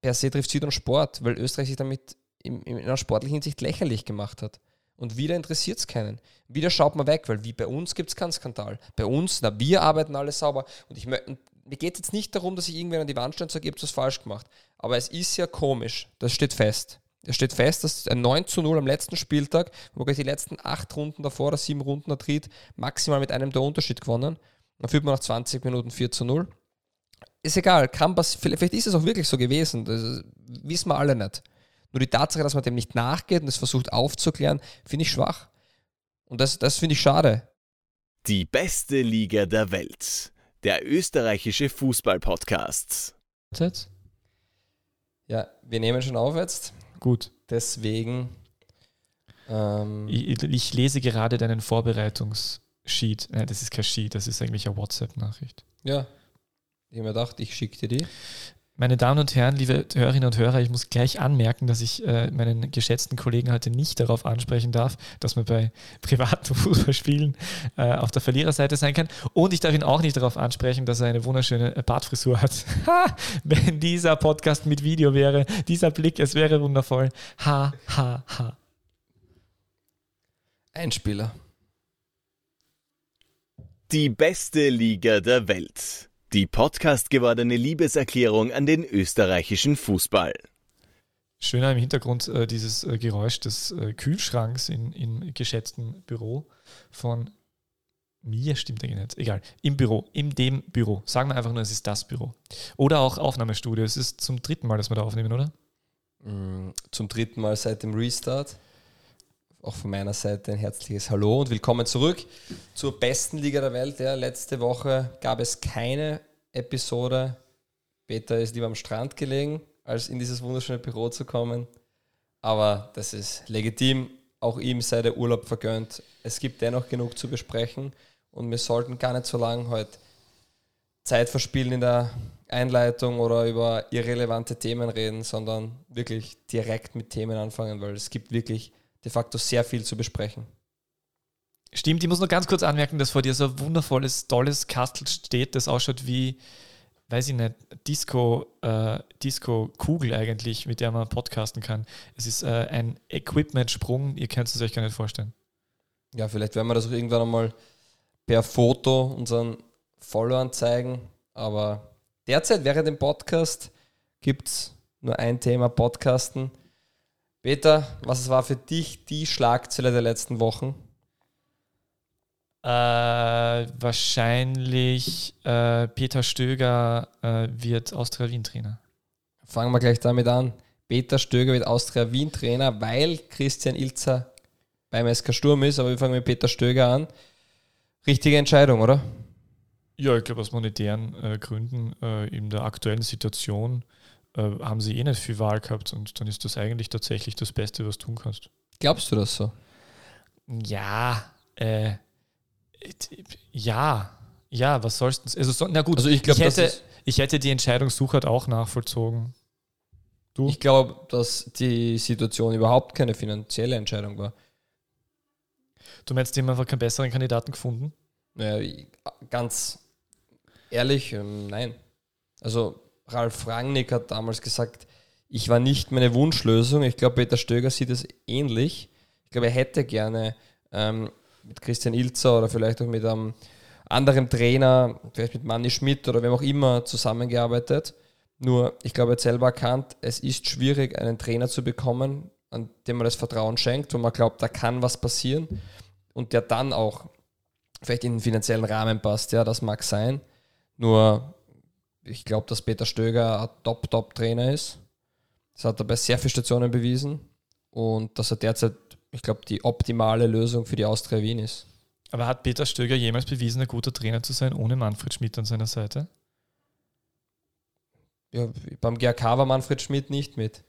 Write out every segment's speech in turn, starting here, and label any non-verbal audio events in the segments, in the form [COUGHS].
per se trifft Süd und Sport, weil Österreich sich damit in, in einer sportlichen Hinsicht lächerlich gemacht hat. Und wieder interessiert es keinen. Wieder schaut man weg, weil wie bei uns gibt es keinen Skandal. Bei uns, na, wir arbeiten alle sauber. Und ich mir geht es jetzt nicht darum, dass ich irgendwer an die Wand stelle und sage, ich habe was falsch gemacht. Aber es ist ja komisch, das steht fest. Es steht fest, dass ein 9 zu 0 am letzten Spieltag, wo gleich die letzten acht Runden davor oder sieben Runden der Tritt, maximal mit einem der Unterschied gewonnen. Dann führt man nach 20 Minuten 4 zu 0. Ist egal, kann vielleicht ist es auch wirklich so gewesen. Das wissen wir alle nicht. Nur die Tatsache, dass man dem nicht nachgeht und es versucht aufzuklären, finde ich schwach. Und das, das finde ich schade. Die beste Liga der Welt. Der österreichische Fußball-Podcast. Jetzt? Ja, wir nehmen schon auf jetzt. Gut. Deswegen. Ähm, ich, ich, lese gerade deinen Vorbereitungssheet. Nein, das ist kein Sheet, das ist eigentlich eine WhatsApp-Nachricht. Ja. Ich habe mir gedacht, ich schicke dir die. Meine Damen und Herren, liebe Hörerinnen und Hörer, ich muss gleich anmerken, dass ich äh, meinen geschätzten Kollegen heute nicht darauf ansprechen darf, dass man bei [LAUGHS] privaten Fußballspielen äh, auf der Verliererseite sein kann. Und ich darf ihn auch nicht darauf ansprechen, dass er eine wunderschöne äh, Bartfrisur hat. [LAUGHS] Wenn dieser Podcast mit Video wäre, dieser Blick, es wäre wundervoll. Ha, ha, ha. Ein Spieler. Die beste Liga der Welt. Die Podcast gewordene Liebeserklärung an den österreichischen Fußball. Schöner im Hintergrund äh, dieses äh, Geräusch des äh, Kühlschranks in, im geschätzten Büro von mir, stimmt eigentlich nicht. Egal. Im Büro, in dem Büro. Sagen wir einfach nur, es ist das Büro. Oder auch Aufnahmestudio. Es ist zum dritten Mal, dass wir da aufnehmen, oder? Mm, zum dritten Mal seit dem Restart auch von meiner Seite ein herzliches Hallo und willkommen zurück zur besten Liga der Welt. Ja, letzte Woche gab es keine Episode. Peter ist lieber am Strand gelegen, als in dieses wunderschöne Büro zu kommen. Aber das ist legitim. Auch ihm sei der Urlaub vergönnt. Es gibt dennoch genug zu besprechen und wir sollten gar nicht so lange heute Zeit verspielen in der Einleitung oder über irrelevante Themen reden, sondern wirklich direkt mit Themen anfangen, weil es gibt wirklich de facto sehr viel zu besprechen. Stimmt, ich muss noch ganz kurz anmerken, dass vor dir so ein wundervolles, tolles Kastel steht, das ausschaut wie, weiß ich nicht, Disco, äh, Disco-Kugel eigentlich, mit der man podcasten kann. Es ist äh, ein Equipment-Sprung, ihr könnt es euch gar nicht vorstellen. Ja, vielleicht werden wir das auch irgendwann einmal per Foto unseren Followern zeigen, aber derzeit während dem Podcast gibt es nur ein Thema Podcasten. Peter, was war für dich die Schlagzeile der letzten Wochen? Äh, wahrscheinlich äh, Peter Stöger äh, wird Austria Wien Trainer. Fangen wir gleich damit an. Peter Stöger wird Austria Wien Trainer, weil Christian Ilzer beim SK Sturm ist, aber wir fangen mit Peter Stöger an. Richtige Entscheidung, oder? Ja, ich glaube aus monetären äh, Gründen äh, in der aktuellen Situation äh, haben sie eh nicht viel Wahl gehabt und dann ist das eigentlich tatsächlich das Beste, was du tun kannst. Glaubst du das so? Ja, äh, ja, ja, was sollst du? Also, so, na gut, also ich, glaub, ich, hätte, ich hätte die Entscheidung Suchert auch nachvollzogen. Du? Ich glaube, dass die Situation überhaupt keine finanzielle Entscheidung war. Du meinst, die haben einfach keinen besseren Kandidaten gefunden? Naja, ganz ehrlich, ähm, nein. Also Ralf Rangnick hat damals gesagt, ich war nicht meine Wunschlösung. Ich glaube, Peter Stöger sieht es ähnlich. Ich glaube, er hätte gerne ähm, mit Christian Ilzer oder vielleicht auch mit einem anderen Trainer, vielleicht mit Manni Schmidt oder wem auch immer zusammengearbeitet. Nur, ich glaube, er hat selber erkannt, es ist schwierig, einen Trainer zu bekommen, an dem man das Vertrauen schenkt, wo man glaubt, da kann was passieren und der dann auch vielleicht in den finanziellen Rahmen passt. Ja, das mag sein. Nur ich glaube, dass Peter Stöger ein Top-Top-Trainer ist. Das hat er bei sehr vielen Stationen bewiesen. Und dass er derzeit, ich glaube, die optimale Lösung für die Austria Wien ist. Aber hat Peter Stöger jemals bewiesen, ein guter Trainer zu sein, ohne Manfred Schmidt an seiner Seite? Ja, beim GRK war Manfred Schmidt nicht mit.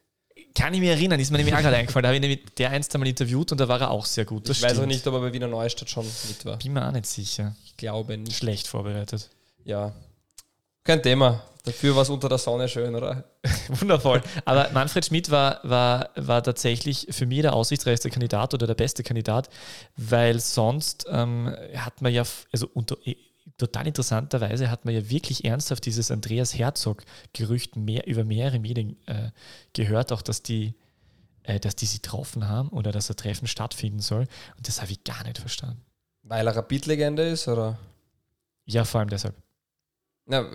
Kann ich mich erinnern, ist mir nämlich auch gerade eingefallen. Da habe ich nämlich der einst einmal interviewt und da war er auch sehr gut. Das ich stimmt. weiß auch nicht, ob er bei Wiener Neustadt schon mit war. Bin mir auch nicht sicher. Ich glaube nicht. Schlecht vorbereitet. Ja, kein Thema. Dafür war es unter der Sonne schön, oder? [LAUGHS] Wundervoll. Aber Manfred Schmidt war, war, war tatsächlich für mich der aussichtsreichste Kandidat oder der beste Kandidat, weil sonst ähm, hat man ja, also unter, total interessanterweise hat man ja wirklich ernsthaft dieses Andreas Herzog-Gerücht mehr, über mehrere Medien äh, gehört, auch dass die, äh, dass die sie getroffen haben oder dass ein Treffen stattfinden soll. Und das habe ich gar nicht verstanden. Weil er Rapid-Legende ist, oder? Ja, vor allem deshalb. Na,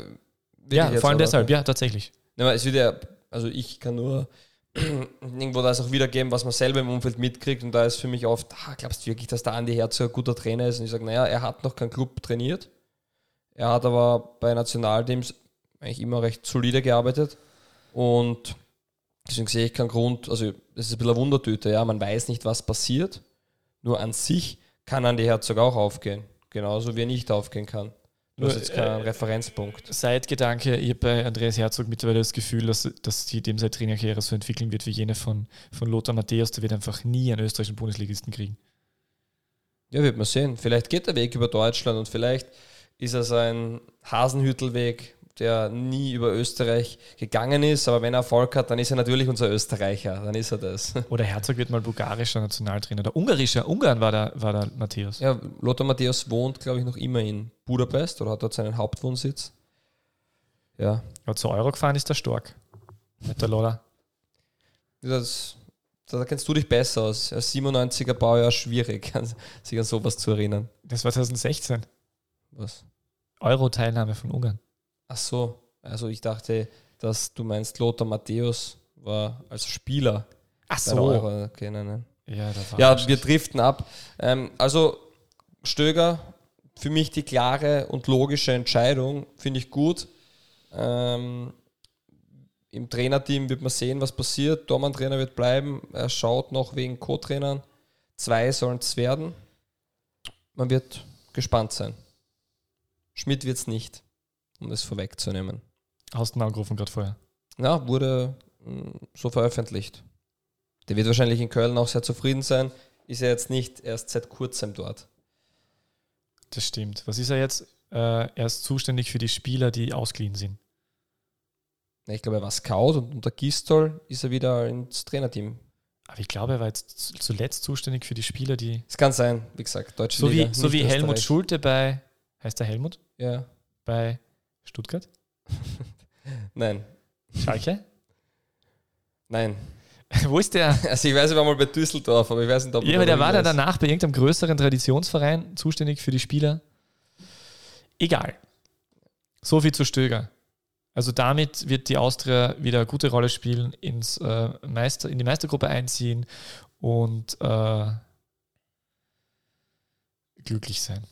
Ja, jetzt vor allem deshalb, ja, tatsächlich. Ja, es wird ja, also ich kann nur [CLEARS THROAT] irgendwo das auch wiedergeben, was man selber im Umfeld mitkriegt. Und da ist für mich oft, ah, glaubst du wirklich, dass der Andi Herzog ein guter Trainer ist? Und ich sage, naja, er hat noch keinen Club trainiert. Er hat aber bei Nationalteams eigentlich immer recht solide gearbeitet. Und deswegen sehe ich keinen Grund, also es ist ein bisschen eine Wundertüte, ja, man weiß nicht, was passiert. Nur an sich kann Andi Herzog auch aufgehen. Genauso wie er nicht aufgehen kann. Du hast jetzt keinen äh, Referenzpunkt. Zeitgedanke, ich habe bei Andreas Herzog mittlerweile das Gefühl, dass, dass die dem seine Trainerkarriere so entwickeln wird wie jene von, von Lothar Matthäus, der wird einfach nie einen österreichischen Bundesligisten kriegen. Ja, wird man sehen. Vielleicht geht der Weg über Deutschland und vielleicht ist es ein Hasenhüttelweg, der nie über Österreich gegangen ist. Aber wenn er Erfolg hat, dann ist er natürlich unser Österreicher. Dann ist er das. [LAUGHS] Oder Herzog wird mal bulgarischer Nationaltrainer. Der ungarischer, Ungarn war der, war der Matthäus. Ja, Lothar Matthäus wohnt, glaube ich, noch immer in Budapest oder hat dort seinen Hauptwohnsitz. Ja, Ja, zu Euro gefahren ist der Stork. Mit der Lola. das, da kennst du dich besser aus. Als 97er Baujahr schwierig, [LAUGHS] sich an sowas zu erinnern. Das war 2016. Was? Euro-Teilnahme von Ungarn. Ach so, also ich dachte, dass du meinst, Lothar Matthäus war als Spieler Ach der Euro. Okay, nein, nein. Ja, Ja, wir driften ab. Ähm, also Stöger, für mich die klare und logische Entscheidung, finde ich gut. Ähm, Im Trainerteam wird man sehen, was passiert. Dormann-Trainer wird bleiben. Er schaut noch wegen Co-Trainern. Zwei sollen es werden. Man wird gespannt sein. Schmidt wird es nicht, um das vorwegzunehmen. Hast du ihn angerufen gerade vorher? Ja, wurde mh, so veröffentlicht. Der wird wahrscheinlich in Köln auch sehr zufrieden sein. Ist er jetzt nicht erst seit kurzem dort. Das stimmt. Was ist er jetzt? Äh, er ist zuständig für die Spieler, die ausgeliehen sind. Ich glaube, er war Scout und unter Gistol ist er wieder ins Trainerteam. Aber ich glaube, er war jetzt zu- zuletzt zuständig für die Spieler, die. Es kann sein, wie gesagt, deutsche So Liga. wie, so wie Helmut. Schulte bei. Heißt der Helmut? Ja, Bei Stuttgart? [LAUGHS] nein, Schalke? nein. [LAUGHS] Wo ist der? Also ich weiß, er war mal bei Düsseldorf, aber ich weiß nicht, ob Ja, aber der war da danach bei irgendeinem größeren Traditionsverein zuständig für die Spieler. Egal. So viel zu Stöger. Also damit wird die Austria wieder eine gute Rolle spielen, ins, äh, Meister, in die Meistergruppe einziehen und äh, glücklich sein.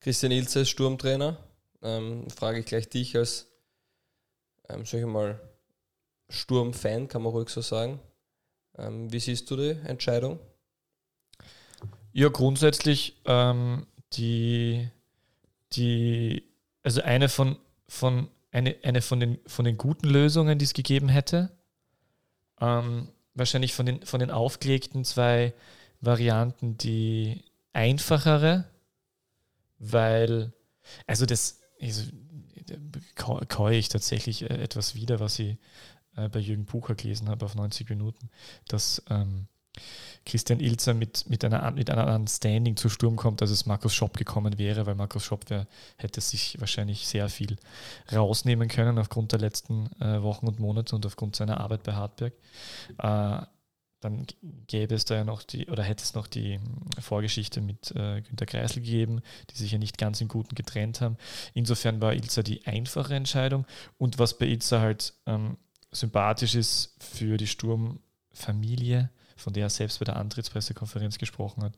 Christian Ilze ist Sturmtrainer. Ähm, frage ich gleich dich als, ähm, sag ich mal, Sturm-Fan, kann man ruhig so sagen. Ähm, wie siehst du die Entscheidung? Ja, grundsätzlich ähm, die, die, also eine von, von, eine, eine von, den, von den guten Lösungen, die es gegeben hätte. Ähm, wahrscheinlich von den, von den aufgelegten zwei Varianten die einfachere, weil, also das, also, keue ich tatsächlich äh, etwas wieder, was ich äh, bei Jürgen Bucher gelesen habe auf 90 Minuten, dass ähm, Christian Ilzer mit, mit, einer, mit einer anderen Standing zu Sturm kommt, als es Markus Schopp gekommen wäre, weil Markus Schopp wär, hätte sich wahrscheinlich sehr viel rausnehmen können aufgrund der letzten äh, Wochen und Monate und aufgrund seiner Arbeit bei Hartberg. Äh, dann gäbe es da ja noch die, oder hätte es noch die mm, Vorgeschichte mit äh, Günter Kreisel gegeben, die sich ja nicht ganz im Guten getrennt haben. Insofern war Ilzer die einfache Entscheidung. Und was bei Ilzer halt ähm, sympathisch ist für die Sturmfamilie, von der er selbst bei der Antrittspressekonferenz gesprochen hat.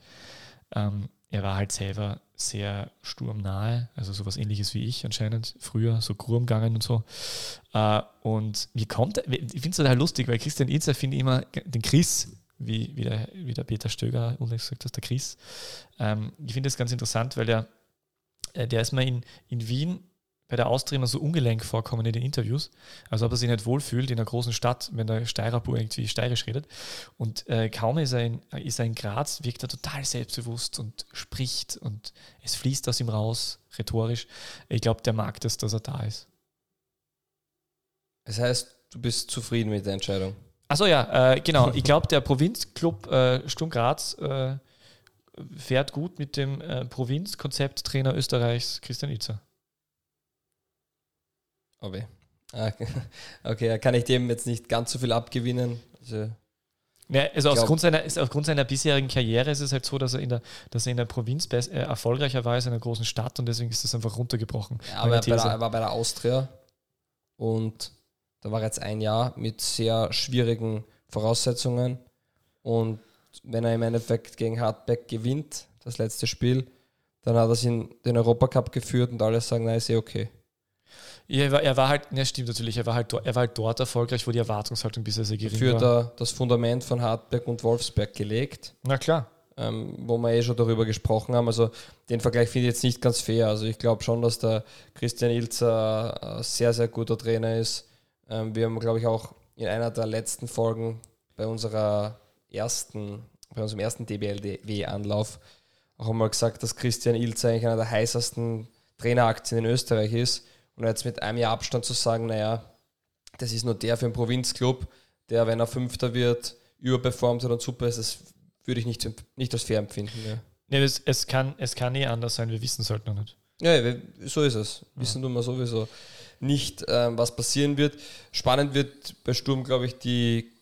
Ähm, er war halt selber sehr sturmnahe, also sowas ähnliches wie ich anscheinend, früher so Kurm gegangen und so. Äh, und wie kommt er, ich finde es total lustig, weil Christian Ilzer finde ich immer den Chris, wie, wie, der, wie der Peter Stöger unlängst gesagt hat, der Chris. Ähm, ich finde das ganz interessant, weil der, äh, der ist mal in, in Wien bei der Austria immer so ungelenk vorkommen in den Interviews, als ob er sich nicht wohlfühlt in einer großen Stadt, wenn der Steirerbur irgendwie steirisch redet. Und äh, kaum ist er, in, ist er in Graz, wirkt er total selbstbewusst und spricht und es fließt aus ihm raus, rhetorisch. Ich glaube, der mag das, dass er da ist. Das heißt, du bist zufrieden mit der Entscheidung. Achso, ja, äh, genau. Ich glaube, der Provinzclub äh, Sturm Graz äh, fährt gut mit dem äh, Provinzkonzepttrainer Österreichs Christian Itzer. Oh weh. Ah, [LAUGHS] okay, da kann ich dem jetzt nicht ganz so viel abgewinnen. Also, ja, also aufgrund seiner, aufgrund seiner bisherigen Karriere ist es halt so, dass er in der, dass er in der Provinz äh, erfolgreicher war als in einer großen Stadt und deswegen ist das einfach runtergebrochen. ja, aber These. er war bei der Austria und da war er jetzt ein Jahr mit sehr schwierigen Voraussetzungen. Und wenn er im Endeffekt gegen Hartberg gewinnt, das letzte Spiel, dann hat er es in den Europacup geführt und alle sagen, na, ist eh okay. Ja, er, war, er war halt, ne, stimmt natürlich, er war, halt, er war halt dort erfolgreich, wo die Erwartungshaltung bisher sehr gering hat war. er das Fundament von Hartberg und Wolfsberg gelegt. Na klar. ähm, wo wir eh schon darüber gesprochen haben. Also den Vergleich finde ich jetzt nicht ganz fair. Also ich glaube schon, dass der Christian Ilzer ein sehr, sehr guter Trainer ist. Ähm, wir haben, glaube ich, auch in einer der letzten Folgen bei unserer ersten, bei unserem ersten DBLW-Anlauf auch einmal gesagt, dass Christian Ilzer eigentlich einer der heißesten Traineraktien in Österreich ist. Und jetzt mit einem Jahr Abstand zu sagen, naja, das ist nur der für einen Provinzclub, der, wenn er Fünfter wird, überperformt hat und super ist, das würde ich nicht, nicht als fair empfinden. Ja. Ne, es, es, kann, es kann eh anders sein, wir wissen es halt noch nicht. Ja, so ist es. Wissen tun wir sowieso nicht, ähm, was passieren wird. Spannend wird bei Sturm, glaube ich, die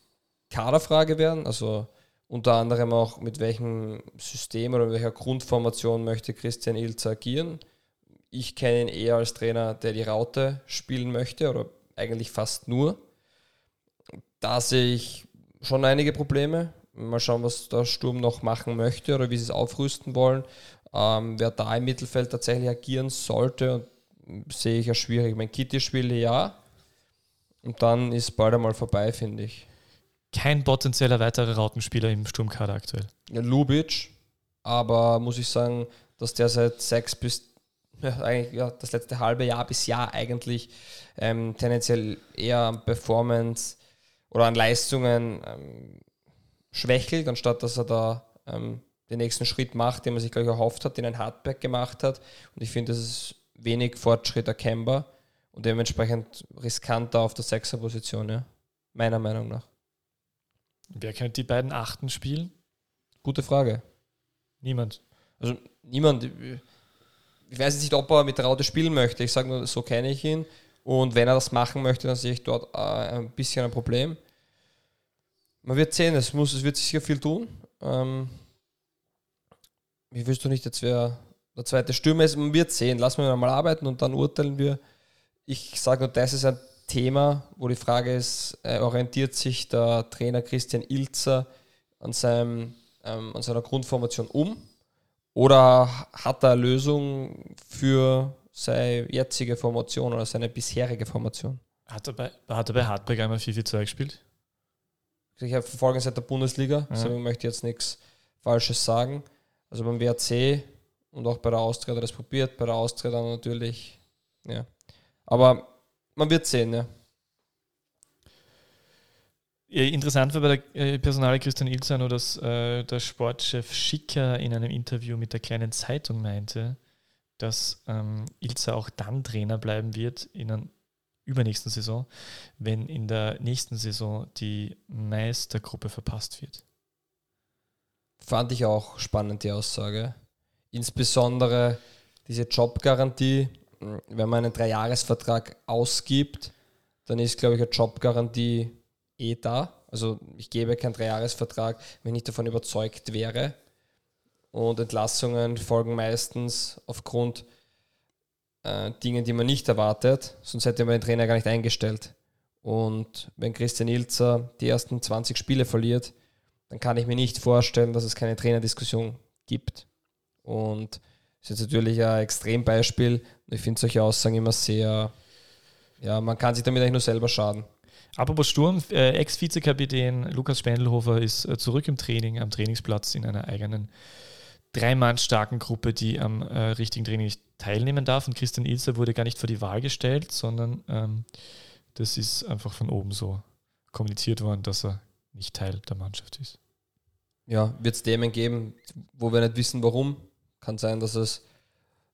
Kaderfrage werden. Also unter anderem auch, mit welchem System oder mit welcher Grundformation möchte Christian Ilzer agieren. Ich kenne ihn eher als Trainer, der die Raute spielen möchte oder eigentlich fast nur. Da sehe ich schon einige Probleme. Mal schauen, was der Sturm noch machen möchte oder wie sie es aufrüsten wollen. Ähm, wer da im Mittelfeld tatsächlich agieren sollte, sehe ich ja schwierig. Mein Kitty spiele ja. Und dann ist bald einmal vorbei, finde ich. Kein potenzieller weiterer Rautenspieler im Sturmkader aktuell. Ja, Lubic, aber muss ich sagen, dass der seit sechs bis ja, eigentlich ja, das letzte halbe Jahr bis Jahr eigentlich ähm, tendenziell eher an Performance oder an Leistungen ähm, schwächelt, anstatt dass er da ähm, den nächsten Schritt macht, den man sich gleich erhofft hat, den ein Hardback gemacht hat. Und ich finde, das ist wenig Fortschritt erkennbar und dementsprechend riskanter auf der Sechserposition, ja. meiner Meinung nach. Wer könnte die beiden Achten spielen? Gute Frage. Niemand. Also niemand, ich weiß jetzt nicht, ob er mit Raute spielen möchte. Ich sage nur, so kenne ich ihn. Und wenn er das machen möchte, dann sehe ich dort äh, ein bisschen ein Problem. Man wird sehen, es, muss, es wird sicher viel tun. Ähm, ich wüsste nicht, jetzt wer der zweite Stürmer ist. Man wird sehen. Lassen wir mal arbeiten und dann urteilen wir. Ich sage nur, das ist ein Thema, wo die Frage ist, äh, orientiert sich der Trainer Christian Ilzer an, seinem, ähm, an seiner Grundformation um? Oder hat er eine Lösung für seine jetzige Formation oder seine bisherige Formation? Hat er bei, hat er bei Hartberg einmal 4-4-2 gespielt? Ich verfolge seit der Bundesliga, Ja. deswegen möchte ich jetzt nichts Falsches sagen. Also beim WRC und auch bei der Austria hat er das probiert, bei der Austria dann natürlich, ja. Aber man wird sehen, ja. Interessant war bei der äh, Personale Christian nur, dass äh, der Sportchef Schicker in einem Interview mit der kleinen Zeitung meinte, dass ähm, Ilzer auch dann Trainer bleiben wird in der übernächsten Saison, wenn in der nächsten Saison die Meistergruppe verpasst wird. Fand ich auch spannend, die Aussage. Insbesondere diese Jobgarantie, wenn man einen Dreijahresvertrag ausgibt, dann ist, glaube ich, eine Jobgarantie eh da. Also ich gebe keinen Dreijahresvertrag, wenn ich davon überzeugt wäre. Und Entlassungen folgen meistens aufgrund äh, Dingen, die man nicht erwartet, sonst hätte man den Trainer gar nicht eingestellt. Und wenn Christian Ilzer die ersten 20 Spiele verliert, dann kann ich mir nicht vorstellen, dass es keine Trainerdiskussion gibt. Und das ist jetzt natürlich ein Extrembeispiel. Ich finde solche Aussagen immer sehr, ja, man kann sich damit eigentlich nur selber schaden. Apropos Sturm, äh, Ex-Vizekapitän Lukas Spendelhofer ist äh, zurück im Training, am Trainingsplatz in einer eigenen drei-Mann starken Gruppe, die am äh, richtigen Training nicht teilnehmen darf. Und Christian Ilzer wurde gar nicht vor die Wahl gestellt, sondern ähm, das ist einfach von oben so kommuniziert worden, dass er nicht Teil der Mannschaft ist. Ja, wird es Themen geben, wo wir nicht wissen, warum. Kann sein, dass es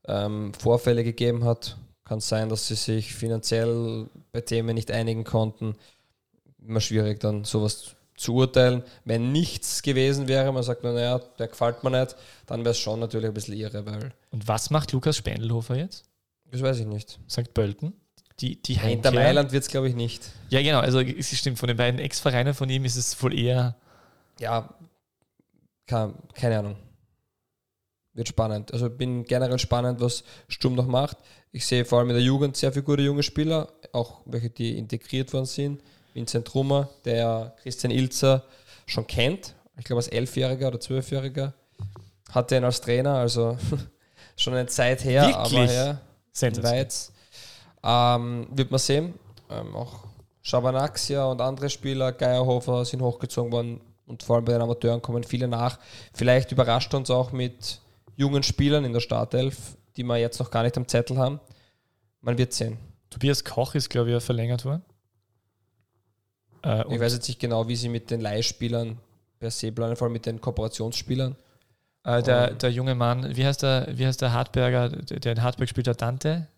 ähm, Vorfälle gegeben hat. Kann sein, dass sie sich finanziell bei Themen nicht einigen konnten. Immer schwierig, dann sowas zu urteilen. Wenn nichts gewesen wäre, man sagt, naja, der gefällt mir nicht, dann wäre es schon natürlich ein bisschen irre, weil. Und was macht Lukas Spendelhofer jetzt? Das weiß ich nicht. Sagt Pölten. Die, die Hinter Mailand wird es, glaube ich, nicht. Ja, genau. Also, es stimmt, von den beiden Ex-Vereinen von ihm ist es wohl eher. Ja, keine, keine Ahnung. Wird spannend. Also, bin generell spannend, was Sturm noch macht. Ich sehe vor allem in der Jugend sehr viele gute junge Spieler, auch welche, die integriert worden sind. Vincent Rummer, der Christian Ilzer schon kennt. Ich glaube, als Elfjähriger oder Zwölfjähriger. Hatte ihn als Trainer, also [LAUGHS] schon eine Zeit her, Wirklich? aber ja, weit. Ähm, wird man sehen. Ähm, auch Schabanaxia und andere Spieler, Geierhofer, sind hochgezogen worden und vor allem bei den Amateuren kommen viele nach. Vielleicht überrascht uns auch mit jungen Spielern in der Startelf, die wir jetzt noch gar nicht am Zettel haben. Man wird sehen. Tobias Koch ist, glaube ich, verlängert worden. Äh, Ich weiß jetzt nicht genau, wie sie mit den Leihspielern per se planen, vor allem mit den Kooperationsspielern. äh, der, der junge Mann, wie heißt der, wie heißt der Hartberger, der, der in Hartberg spielt, der Dante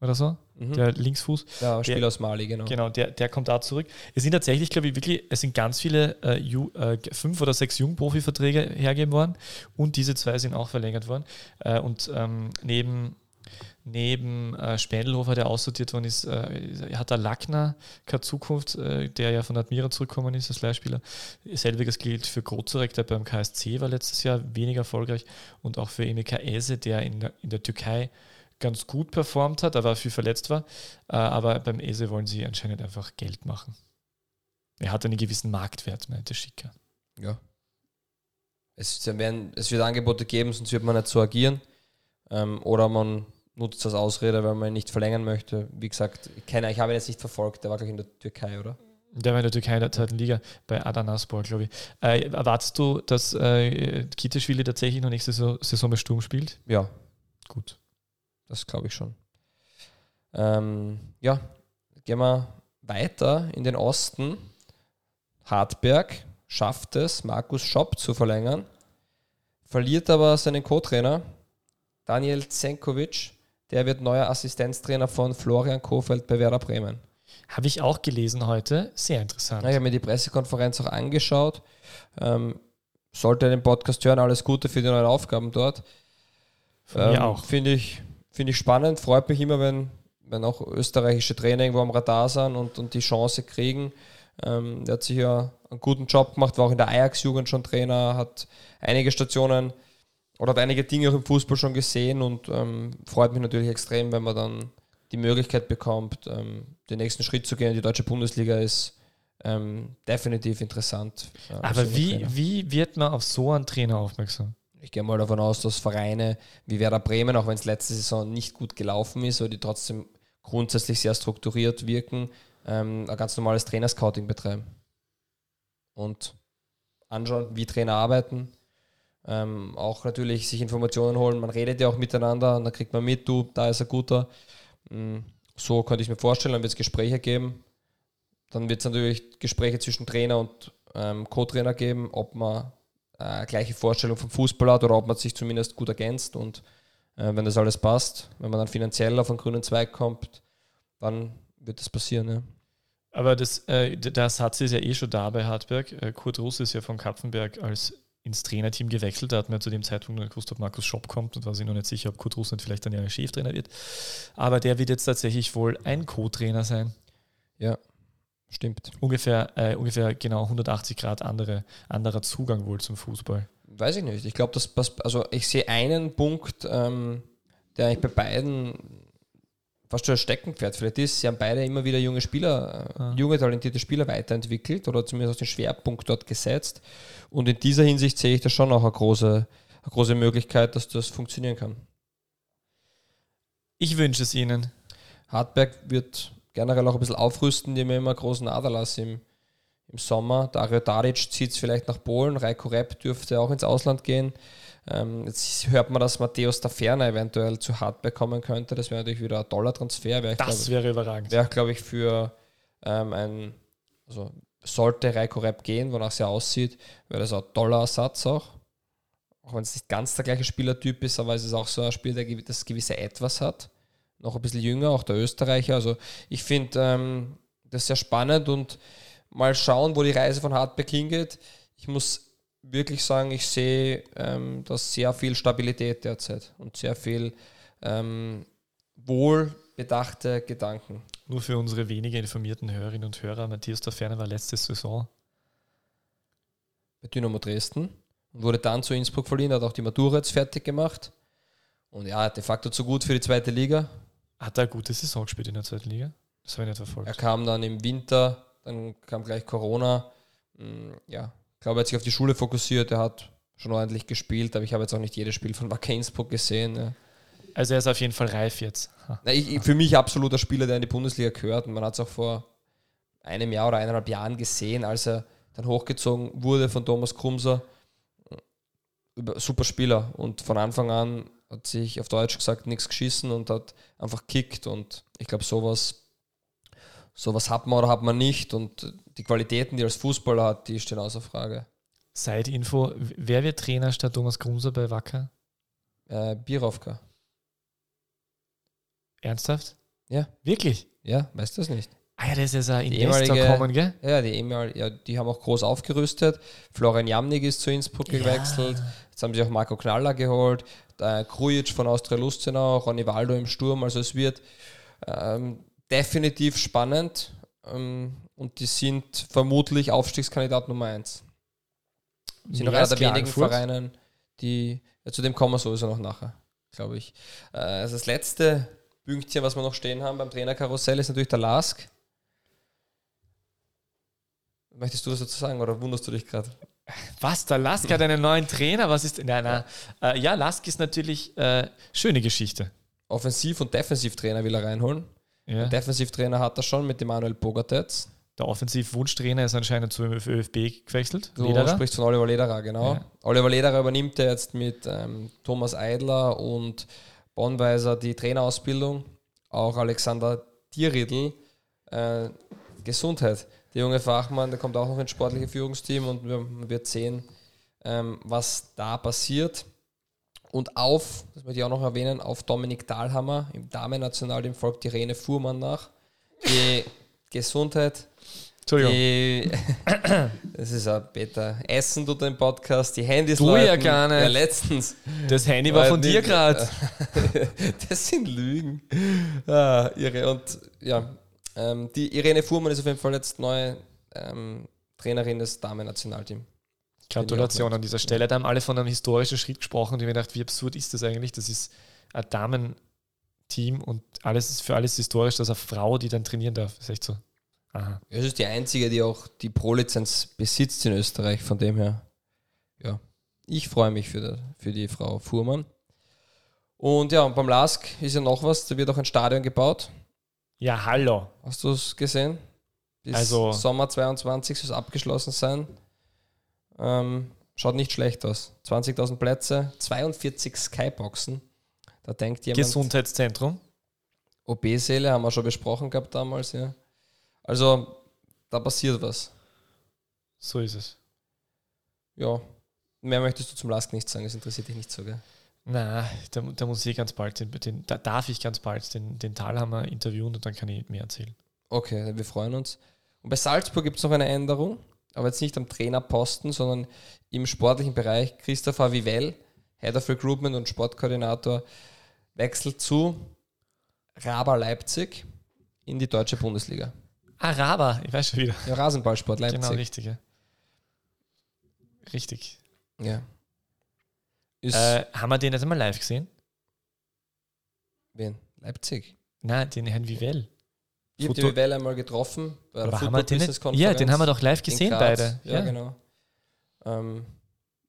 oder so? Mhm. Der Linksfuß. ja, Spieler aus Mali, genau. Genau, der, der kommt da zurück. Es sind tatsächlich, glaube ich, wirklich, es sind ganz viele äh, Ju, äh, fünf oder sechs Jungprofi-Verträge hergegeben worden und diese zwei sind auch verlängert worden. Äh, und ähm, neben, neben äh, Spendelhofer, der aussortiert worden ist, äh, hat der Lackner keine Zukunft, äh, der ja von Admira zurückgekommen ist als Leihspieler. Selbiges gilt für Grozurek, der beim KSC war letztes Jahr weniger erfolgreich und auch für Emeka Eze, der in der, in der Türkei ganz gut performt hat, aber viel verletzt war. Äh, aber beim Ese wollen sie anscheinend einfach Geld machen. Er hat einen gewissen Marktwert, meinte Schicker. Ja. Es, werden, es wird Angebote geben, sonst wird man nicht so agieren. Ähm, oder man nutzt das Ausrede, weil man ihn nicht verlängern möchte. Wie gesagt, ich, kenne, ich habe ihn jetzt nicht verfolgt, der war gleich in der Türkei, oder? Der war in der Türkei in der zweiten Liga bei Adanaspor, glaube ich. Äh, erwartest du, dass äh, Kiteschwili tatsächlich noch nächste Saison, Saison bei Sturm spielt? Ja, Gut. Das glaube ich schon. Ähm, ja, gehen wir weiter in den Osten. Hartberg schafft es, Markus Schopp zu verlängern, verliert aber seinen Co-Trainer Daniel Zenkovic. Der wird neuer Assistenztrainer von Florian Kofeld bei Werder Bremen. Habe ich auch gelesen heute. Sehr interessant. Ja, ich habe mir die Pressekonferenz auch angeschaut. Ähm, sollte den Podcast hören, alles Gute für die neuen Aufgaben dort. Von mir auch. Finde ich, finde ich spannend. Freut mich immer, wenn, wenn auch österreichische Trainer irgendwo am Radar sind und, und die Chance kriegen. Ähm, der hat sich ja einen guten Job gemacht, war auch in der Ajax-Jugend schon Trainer, hat einige Stationen oder hat einige Dinge auch im Fußball schon gesehen und ähm, freut mich natürlich extrem, wenn man dann die Möglichkeit bekommt, ähm, den nächsten Schritt zu gehen. Die deutsche Bundesliga ist ähm, definitiv interessant. äh, Aber wie, Trainer. wie wird man auf so einen Trainer aufmerksam? Ich gehe mal davon aus, dass Vereine wie Werder Bremen, auch wenn es letzte Saison nicht gut gelaufen ist, aber die trotzdem grundsätzlich sehr strukturiert wirken, ähm, ein ganz normales Trainerscouting betreiben. Und anschauen, wie Trainer arbeiten. Ähm, auch natürlich sich Informationen holen. Man redet ja auch miteinander und dann kriegt man mit, du, da ist ein guter. Mm, So könnte ich mir vorstellen, dann wird es Gespräche geben. Dann wird es natürlich Gespräche zwischen Trainer und ähm, Co-Trainer geben, ob man äh, gleiche Vorstellung vom Fußball hat oder ob man sich zumindest gut ergänzt. Und äh, wenn das alles passt, wenn man dann finanziell auf einen grünen Zweig kommt, dann wird das passieren. Ja. Aber das, äh, d- der Satz ist ja eh schon da bei Hartberg. Äh, Kurt Russ ist ja von Kapfenberg als ins Trainerteam gewechselt. Da hat man zu dem Zeitpunkt noch gewusst, ob Markus Schopp kommt und war sich noch nicht sicher, ob Kurt Russ nicht vielleicht dann ja Cheftrainer wird. Aber der wird jetzt tatsächlich wohl ein Co-Trainer sein. ja, stimmt. Ungefähr, äh, ungefähr genau 180 Grad andere, anderer Zugang wohl zum Fußball. Weiß ich nicht. Ich glaube, das passt. Also ich sehe einen Punkt, ähm, der eigentlich bei beiden fast schon ein Steckenpferd vielleicht ist. Sie haben beide immer wieder junge Spieler, äh, Ah. junge, talentierte Spieler weiterentwickelt oder zumindest auf den Schwerpunkt dort gesetzt. Und in dieser Hinsicht sehe ich da schon auch eine große, eine große Möglichkeit, dass das funktionieren kann. Ich wünsche es Ihnen. Hartberg wird generell auch ein bisschen aufrüsten, die haben ja immer großen Aderlass im, im Sommer. Dario Tadic zieht es vielleicht nach Polen, Reiko Repp dürfte auch ins Ausland gehen. Ähm, jetzt hört man, dass Matthäus Taferner eventuell zu Hartberg kommen könnte. Das wäre natürlich wieder ein toller Transfer. Wäre, ich Das glaube, wäre überragend. wäre glaube ich, für ähm, ein, also sollte Reiko Repp gehen, wonach es ja aussieht, wäre das auch ein toller Ersatz auch. Auch wenn es nicht ganz der gleiche Spielertyp ist, aber es ist auch so ein Spiel, der das gewisse Etwas hat. Noch ein bisschen jünger, auch der Österreicher. Also ich finde ähm, das sehr spannend und mal schauen, wo die Reise von Hartberg hingeht. Ich muss wirklich sagen, ich sehe ähm, da sehr viel Stabilität derzeit und sehr viel ähm, wohlbedachte Gedanken. Nur für unsere weniger informierten Hörerinnen und Hörer, Matthias Ferner war letzte Saison bei Dynamo Dresden und wurde dann zu Innsbruck verliehen, hat auch die Matura jetzt fertig gemacht. Und ja, de facto zu gut für die zweite Liga. Hat er eine gute Saison gespielt in der zweiten Liga? Das habe ich nicht verfolgt. Er kam dann im Winter, dann kam gleich Corona. Hm, ja, ich glaube, er hat sich auf die Schule fokussiert. Er hat schon ordentlich gespielt, aber ich habe jetzt auch nicht jedes Spiel von Wacker Innsbruck gesehen. Ja. Also er ist auf jeden Fall reif jetzt. Na, ich, für mich absoluter Spieler, der in die Bundesliga gehört. Und man hat es auch vor einem Jahr oder eineinhalb Jahren gesehen, als er dann hochgezogen wurde von Thomas Krumser. Super Spieler. Und von Anfang an hat sich auf Deutsch gesagt nichts geschissen und hat einfach kickt. Und ich glaube, sowas, sowas hat man oder hat man nicht. Und die Qualitäten, die er als Fußballer hat, die stehen außer Frage. Side-Info: Wer wird Trainer statt Thomas Krumser bei Wacker? Äh, Birovka. Ernsthaft? Ja. Wirklich? Ja, weißt du das nicht? Ah ja, das ist ja ein Investor gekommen, gell? Ja, die, ehemalige, ja, die haben auch groß aufgerüstet. Florian Jamnik ist zu Innsbruck ja. gewechselt. Jetzt haben sie auch Marco Knaller geholt. Der Krujic von Austria Lustenau, Ronny Waldo im Sturm. Also es wird ähm, definitiv spannend. Ähm, und die sind vermutlich Aufstiegskandidat Nummer 1. Sind noch einer der wenigen Vereine, die, ja, zu dem kommen wir sowieso noch nachher, glaube ich. Äh, also das letzte Pünktchen, was wir noch stehen haben beim Trainerkarussell, ist natürlich der Lask. Möchtest du das dazu sagen oder wunderst du dich gerade? Was, der Lask hat einen neuen Trainer? Was ist. Nein, nein. Ja, äh, ja Lask ist natürlich äh, schöne Geschichte. Offensiv- und Defensivtrainer will er reinholen. Ja. Defensivtrainer hat er schon mit Emanuel Bogatetz. Der Offensiv-Wunschtrainer ist anscheinend zum ÖFB gewechselt. Du Lederer. sprichst von Oliver Lederer, genau. Ja. Oliver Lederer übernimmt er jetzt mit ähm, Thomas Eidler und Bonweiser die Trainerausbildung. Auch Alexander Dieridl, äh, Gesundheit. Der junge Fachmann, der kommt auch noch ins sportliche Führungsteam und man wird sehen, ähm, was da passiert. Und auf, das möchte ich auch noch erwähnen, auf Dominik Dahlhammer im Damen-Nationalteam folgt Irene Fuhrmann nach. Die [LAUGHS] Gesundheit. Entschuldigung. Die, [COUGHS] das ist ein Peter. Essen tut den Podcast, die Handys Du läuten. ja gar nicht. Ja, letztens. Das Handy war von dir gerade. [LAUGHS] das sind Lügen. Ah, irre. Und ja, ähm, die Irene Fuhrmann ist auf jeden Fall jetzt neue ähm, Trainerin des Damen-Nationalteams. Gratulation an dieser Stelle. Da haben alle von einem historischen Schritt gesprochen und ich mir gedacht, wie absurd ist das eigentlich? Das ist ein Damenteam und alles ist für alles historisch, dass eine Frau, die dann trainieren darf. Das ist echt so. Aha. Es ist die einzige, die auch die Pro-Lizenz besitzt in Österreich, von dem her. Ja, ich freue mich für die, für die Frau Fuhrmann. Und ja, und beim LASK ist ja noch was, da wird auch ein Stadion gebaut. Ja, hallo. Hast du es gesehen? Bis also, Sommer 22 soll es abgeschlossen sein. Ähm, schaut nicht schlecht aus. 20.000 Plätze, 42 Skyboxen. Da denkt jemand. Gesundheitszentrum. OB-Seele haben wir schon besprochen gehabt damals, ja. Also, da passiert was. So ist es. Ja. Mehr möchtest du zum Lask nicht sagen, das interessiert dich nicht so, gell? Na, da, da, muss ich ganz bald, den, den, da darf ich ganz bald den, den Talhammer interviewen und dann kann ich mehr erzählen. Okay, wir freuen uns. Und bei Salzburg gibt es noch eine Änderung, aber jetzt nicht am Trainerposten, sondern im sportlichen Bereich. Christopher Vivell, Head of Recruitment und Sportkoordinator, wechselt zu Raba Leipzig in die deutsche Bundesliga. Ah, Raba, ich weiß schon wieder. Ja, Rasenballsport Leipzig. Genau, richtig, ja. Richtig. Ja. Äh, haben wir den jetzt einmal live gesehen? Wen? Leipzig? Nein, den Herrn Vivell. Ich habe den Vivell einmal getroffen bei der Football Business Konferenz. Ja, den haben wir doch live gesehen beide. Ja, ja. genau. Ähm,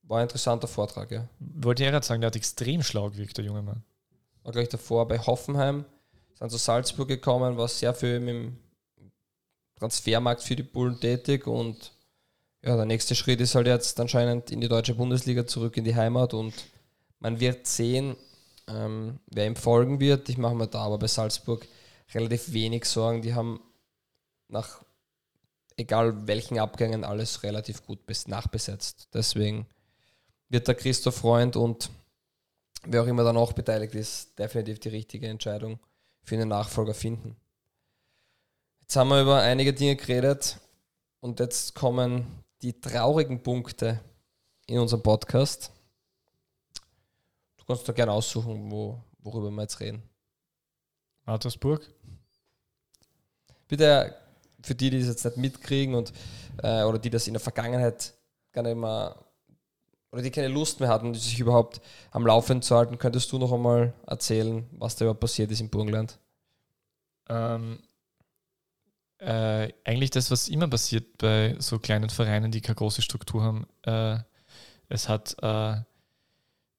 war ein interessanter Vortrag, ja. Wollte ich gerade sagen, der hat extrem schlau gewirkt, der junge Mann. War gleich davor bei Hoffenheim, sind zu Salzburg gekommen, war sehr viel im Transfermarkt für die Bullen tätig und ja, der nächste Schritt ist halt jetzt anscheinend in die deutsche Bundesliga zurück in die Heimat und man wird sehen, ähm, wer ihm folgen wird. Ich mache mir da aber bei Salzburg relativ wenig Sorgen. Die haben nach egal welchen Abgängen alles relativ gut nachbesetzt. Deswegen wird der Christoph Freund und wer auch immer da noch beteiligt ist, definitiv die richtige Entscheidung für einen Nachfolger finden. Jetzt haben wir über einige Dinge geredet, und jetzt kommen die traurigen Punkte in unserem Podcast. Du kannst da gerne aussuchen, wo, worüber wir jetzt reden. Mattersburg. Bitte für die, die das jetzt nicht mitkriegen und äh, oder die das in der Vergangenheit gar nicht mehr oder die keine Lust mehr hatten, sich überhaupt am Laufen zu halten, könntest du noch einmal erzählen, was da überhaupt passiert ist im Burgenland? Ähm, äh, eigentlich das, was immer passiert bei so kleinen Vereinen, die keine große Struktur haben. Äh, es hat äh,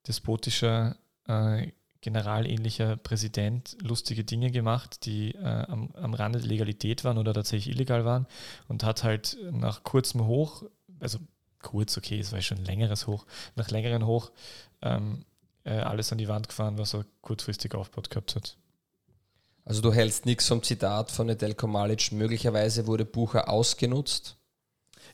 despotischer, äh, generalähnlicher Präsident lustige Dinge gemacht, die äh, am, am Rande der Legalität waren oder tatsächlich illegal waren und hat halt nach kurzem Hoch, also kurz, okay, es war schon ein längeres Hoch, nach längeren Hoch ähm, äh, alles an die Wand gefahren, was er kurzfristig aufgebaut gehabt hat. Also du hältst nichts vom Zitat von Nedelko Malic, möglicherweise wurde Bucher ausgenutzt.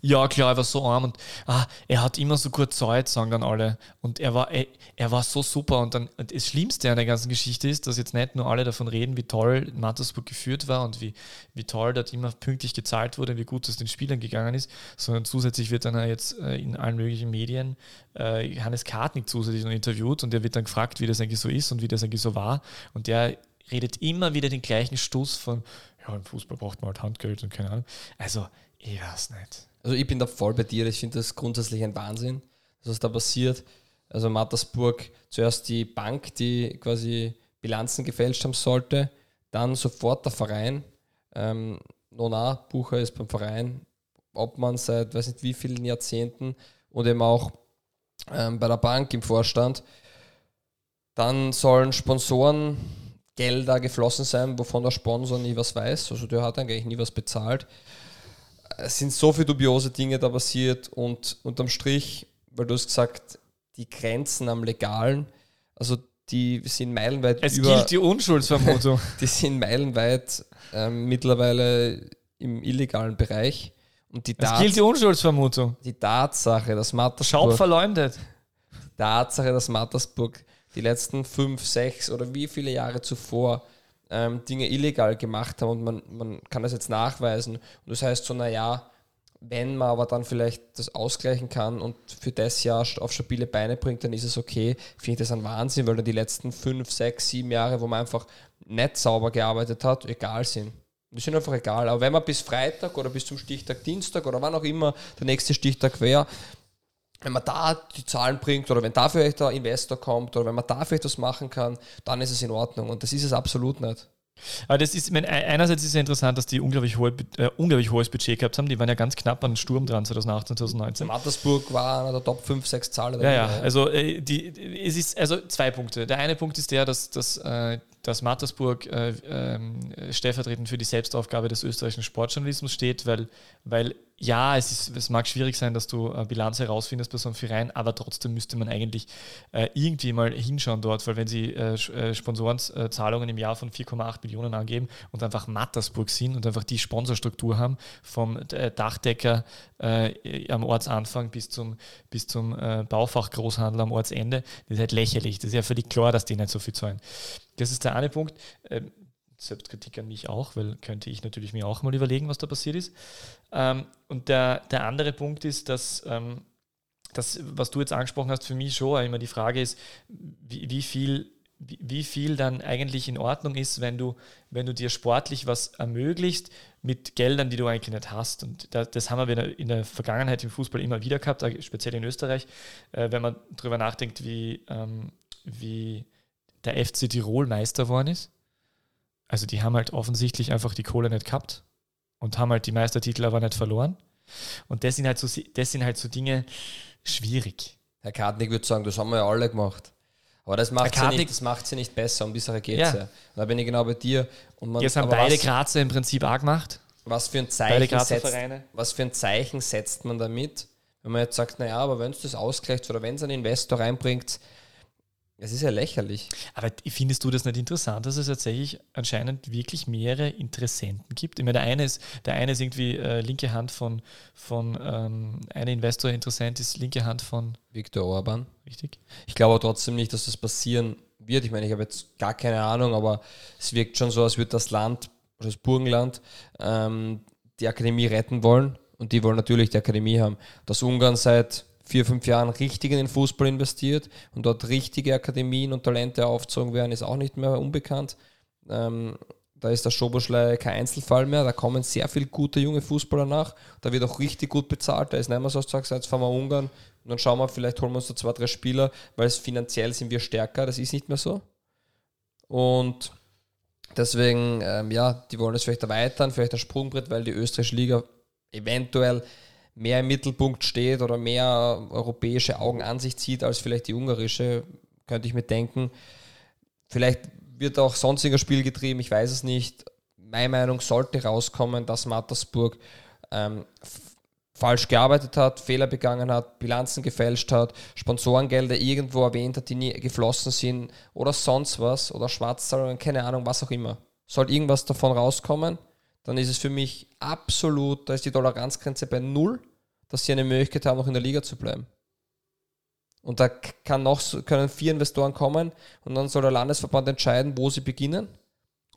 Ja, klar, er war so arm und ah, er hat immer so gut Zeit, sagen dann alle. Und er war, er, er war so super. Und dann und das Schlimmste an der ganzen Geschichte ist, dass jetzt nicht nur alle davon reden, wie toll Mattersburg geführt war und wie, wie toll dort immer pünktlich gezahlt wurde, wie gut es den Spielern gegangen ist, sondern zusätzlich wird dann jetzt äh, in allen möglichen Medien äh, Hannes Kartnick zusätzlich noch interviewt und der wird dann gefragt, wie das eigentlich so ist und wie das eigentlich so war. Und der redet immer wieder den gleichen Stoß von, ja, im Fußball braucht man halt Handgeld und keine Ahnung. Also, ich weiß nicht. Also ich bin da voll bei dir. Ich finde das grundsätzlich ein Wahnsinn, was da passiert. Also Mattersburg, zuerst die Bank, die quasi Bilanzen gefälscht haben sollte, dann sofort der Verein. Ähm, Nona Bucher ist beim Verein, Obmann seit weiß nicht wie vielen Jahrzehnten und eben auch ähm, bei der Bank im Vorstand. Dann sollen Sponsoren Gelder geflossen sein, wovon der Sponsor nie was weiß. Also der hat eigentlich nie was bezahlt es sind so viele dubiose Dinge da passiert und unterm Strich, weil du hast gesagt, die Grenzen am Legalen, also die sind meilenweit es über. Es gilt die Unschuldsvermutung. [LAUGHS] die sind meilenweit ähm, mittlerweile im illegalen Bereich. Und die es gilt die Unschuldsvermutung. Die Tatsache, dass Mattersburg. Schaub verleumdet. Die Tatsache, dass Mattersburg die letzten fünf, sechs oder wie viele Jahre zuvor ähm, Dinge illegal gemacht haben und man, man kann das jetzt nachweisen. Und das heißt so, naja, wenn man aber dann vielleicht das ausgleichen kann und für das Jahr auf stabile Beine bringt, dann ist es okay. Finde ich das ein Wahnsinn, weil dann die letzten fünf, sechs, sieben Jahre, wo man einfach nicht sauber gearbeitet hat, egal sind. Die sind einfach egal. Aber wenn man bis Freitag oder bis zum Stichtag Dienstag oder wann auch immer der nächste Stichtag wäre, wenn man da die Zahlen bringt oder wenn da vielleicht der Investor kommt oder wenn man da vielleicht was machen kann, dann ist es in Ordnung. Und das ist es absolut nicht. Aber das ist, einerseits ist es ja interessant, dass die unglaublich, hohe, äh, unglaublich hohes Budget gehabt haben. Die waren ja ganz knapp an den Sturm dran 2018, 2019. Mattersburg war einer der Top 5, 6 Zahlen. Ja, ja, also, äh, die, es ist, also zwei Punkte. Der eine Punkt ist der, dass, dass äh, dass Mattersburg äh, äh, stellvertretend für die Selbstaufgabe des österreichischen Sportjournalismus steht, weil, weil ja, es, ist, es mag schwierig sein, dass du äh, Bilanz herausfindest bei so einem Verein, aber trotzdem müsste man eigentlich äh, irgendwie mal hinschauen dort, weil wenn sie äh, äh Sponsorenzahlungen im Jahr von 4,8 Millionen angeben und einfach Mattersburg sind und einfach die Sponsorstruktur haben, vom Dachdecker am Ortsanfang bis zum, bis zum Baufachgroßhandel am Ortsende, das ist halt lächerlich. Das ist ja völlig klar, dass die nicht so viel zahlen. Das ist der eine Punkt. Ähm, Selbstkritik an mich auch, weil könnte ich natürlich mir auch mal überlegen, was da passiert ist. Ähm, und der, der andere Punkt ist, dass ähm, das, was du jetzt angesprochen hast, für mich schon immer die Frage ist, wie, wie viel wie, viel dann eigentlich in Ordnung ist, wenn du, wenn du dir sportlich was ermöglicht mit Geldern, die du eigentlich nicht hast. Und das, das haben wir in der Vergangenheit im Fußball immer wieder gehabt, speziell in Österreich, äh, wenn man darüber nachdenkt, wie, ähm, wie der FC Tirol Meister geworden ist. Also die haben halt offensichtlich einfach die Kohle nicht gehabt und haben halt die Meistertitel aber nicht verloren. Und das sind halt so, das sind halt so Dinge schwierig. Herr Kartnick würde sagen, das haben wir ja alle gemacht. Aber das macht, sie nicht, das macht sie nicht besser, um bessere geht es ja. Da bin ich genau bei dir. Und man, Jetzt haben beide was, Grazer im Prinzip auch gemacht. Was für, ein Zeichen setzt, was für ein Zeichen setzt man damit, wenn man jetzt sagt, naja, aber wenn es das ausgleicht oder wenn es einen Investor reinbringt, es ist ja lächerlich. Aber findest du das nicht interessant, dass es tatsächlich anscheinend wirklich mehrere Interessenten gibt? Ich meine, der eine ist, der eine ist irgendwie äh, linke Hand von, von ähm, ein Investor-Interessent ist linke Hand von Viktor Orban. Richtig. Ich glaube trotzdem nicht, dass das passieren wird. Ich meine, ich habe jetzt gar keine Ahnung, aber es wirkt schon so, als würde das Land, das Burgenland, ähm, die Akademie retten wollen Und die wollen natürlich die Akademie haben. Dass Ungarn seit vier, fünf Jahren richtig in den Fußball investiert und dort richtige Akademien und Talente aufgezogen werden, ist auch nicht mehr unbekannt. Ähm, da ist der Schoboschlei kein Einzelfall mehr. Da kommen sehr viele gute junge Fußballer nach. Da wird auch richtig gut bezahlt. Da ist nicht mehr so, dass jetzt fahren wir Ungarn und dann schauen wir, vielleicht holen wir uns da zwei, drei Spieler, weil finanziell sind wir stärker. Das ist nicht mehr so. Und deswegen, ähm, ja, die wollen es vielleicht erweitern, vielleicht ein Sprungbrett, weil die österreichische Liga eventuell mehr im Mittelpunkt steht oder mehr europäische Augen an sich zieht als vielleicht die ungarische, könnte ich mir denken. Vielleicht wird auch sonstiger Spiel getrieben, ich weiß es nicht. Meine Meinung sollte rauskommen, dass Mattersburg ähm, falsch gearbeitet hat, Fehler begangen hat, Bilanzen gefälscht hat, Sponsorengelder irgendwo erwähnt hat, die nie geflossen sind oder sonst was oder Schwarzzahlungen, keine Ahnung, was auch immer. Soll irgendwas davon rauskommen, dann ist es für mich absolut, da ist die Toleranzgrenze bei null, dass sie eine Möglichkeit haben, noch in der Liga zu bleiben. Und da kann noch, können vier Investoren kommen und dann soll der Landesverband entscheiden, wo sie beginnen.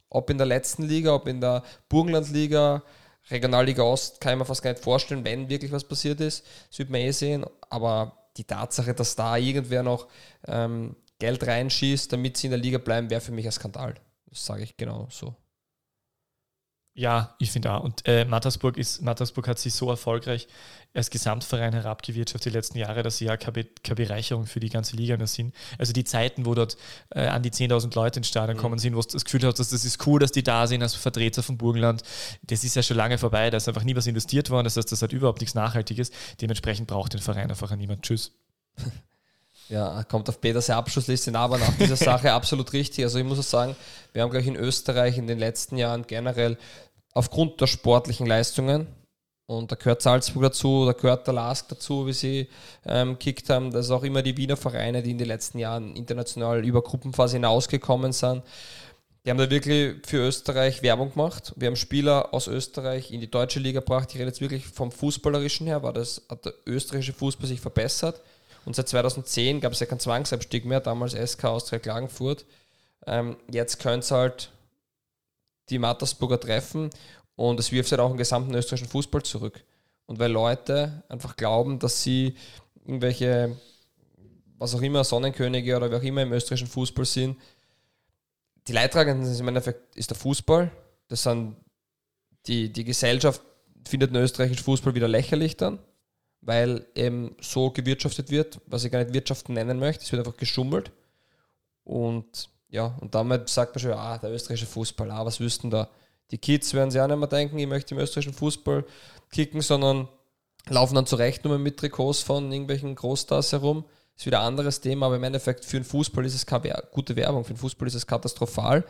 Ob in der letzten Liga, ob in der Burgenlandliga, Regionalliga Ost, kann ich mir fast gar nicht vorstellen, wenn wirklich was passiert ist. Das wird man eh sehen. Aber die Tatsache, dass da irgendwer noch ähm, Geld reinschießt, damit sie in der Liga bleiben, wäre für mich ein Skandal. Das sage ich genau so. Ja, ich finde auch. Und äh, Mattersburg, ist, Mattersburg hat sich so erfolgreich als Gesamtverein herabgewirtschaftet die letzten Jahre, dass sie ja keine, keine Bereicherung für die ganze Liga mehr sind. Also die Zeiten, wo dort äh, an die 10.000 Leute ins Stadion mhm. kommen sind, wo du das Gefühl hast, dass das ist cool, dass die da sind als Vertreter vom Burgenland, das ist ja schon lange vorbei. Da ist einfach nie was investiert worden. Das heißt, das hat überhaupt nichts Nachhaltiges. Dementsprechend braucht den Verein einfach niemand. Tschüss. [LAUGHS] Ja, kommt auf Peters Abschlussliste, aber nach dieser Sache [LAUGHS] absolut richtig. Also ich muss auch sagen, wir haben gleich in Österreich in den letzten Jahren generell aufgrund der sportlichen Leistungen, und da gehört Salzburg dazu, da gehört der Lask dazu, wie sie ähm, kickt haben. Das ist auch immer die Wiener Vereine, die in den letzten Jahren international über Gruppenphase hinausgekommen sind. Die haben da wirklich für Österreich Werbung gemacht. Wir haben Spieler aus Österreich in die deutsche Liga gebracht. Ich rede jetzt wirklich vom Fußballerischen her, war das, hat der österreichische Fußball sich verbessert. Und seit 2010 gab es ja keinen Zwangsabstieg mehr, damals SK Austria Klagenfurt. Ähm, jetzt können es halt die Mattersburger treffen und es wirft halt auch den gesamten österreichischen Fußball zurück. Und weil Leute einfach glauben, dass sie irgendwelche, was auch immer, Sonnenkönige oder wer auch immer im österreichischen Fußball sind, die Leidtragenden sind im Endeffekt ist der Fußball. Das sind die, die Gesellschaft findet den österreichischen Fußball wieder lächerlich dann, weil eben so gewirtschaftet wird, was ich gar nicht Wirtschaften nennen möchte. Es wird einfach geschummelt. Und ja, und damit sagt man schon, ah, der österreichische Fußball, ah, was wüssten da? Die Kids werden sich auch nicht mehr denken, ich möchte im österreichischen Fußball kicken, sondern laufen dann zurecht nur mit Trikots von irgendwelchen Großstars herum. Ist wieder ein anderes Thema, aber im Endeffekt für den Fußball ist es keine gute Werbung, für den Fußball ist es katastrophal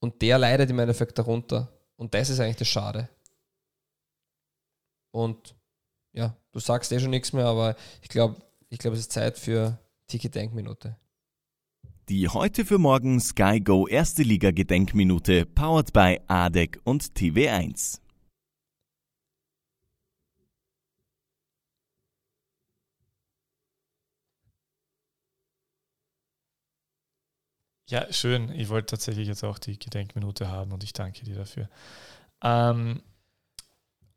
und der leidet im Endeffekt darunter. Und das ist eigentlich das Schade. Und ja, du sagst eh schon nichts mehr, aber ich glaube, ich glaube, es ist Zeit für Tiki-Denkminute. Die heute für morgen Sky Go Erste Liga Gedenkminute powered by ADEC und TV1. Ja, schön. Ich wollte tatsächlich jetzt auch die Gedenkminute haben und ich danke dir dafür. Ähm,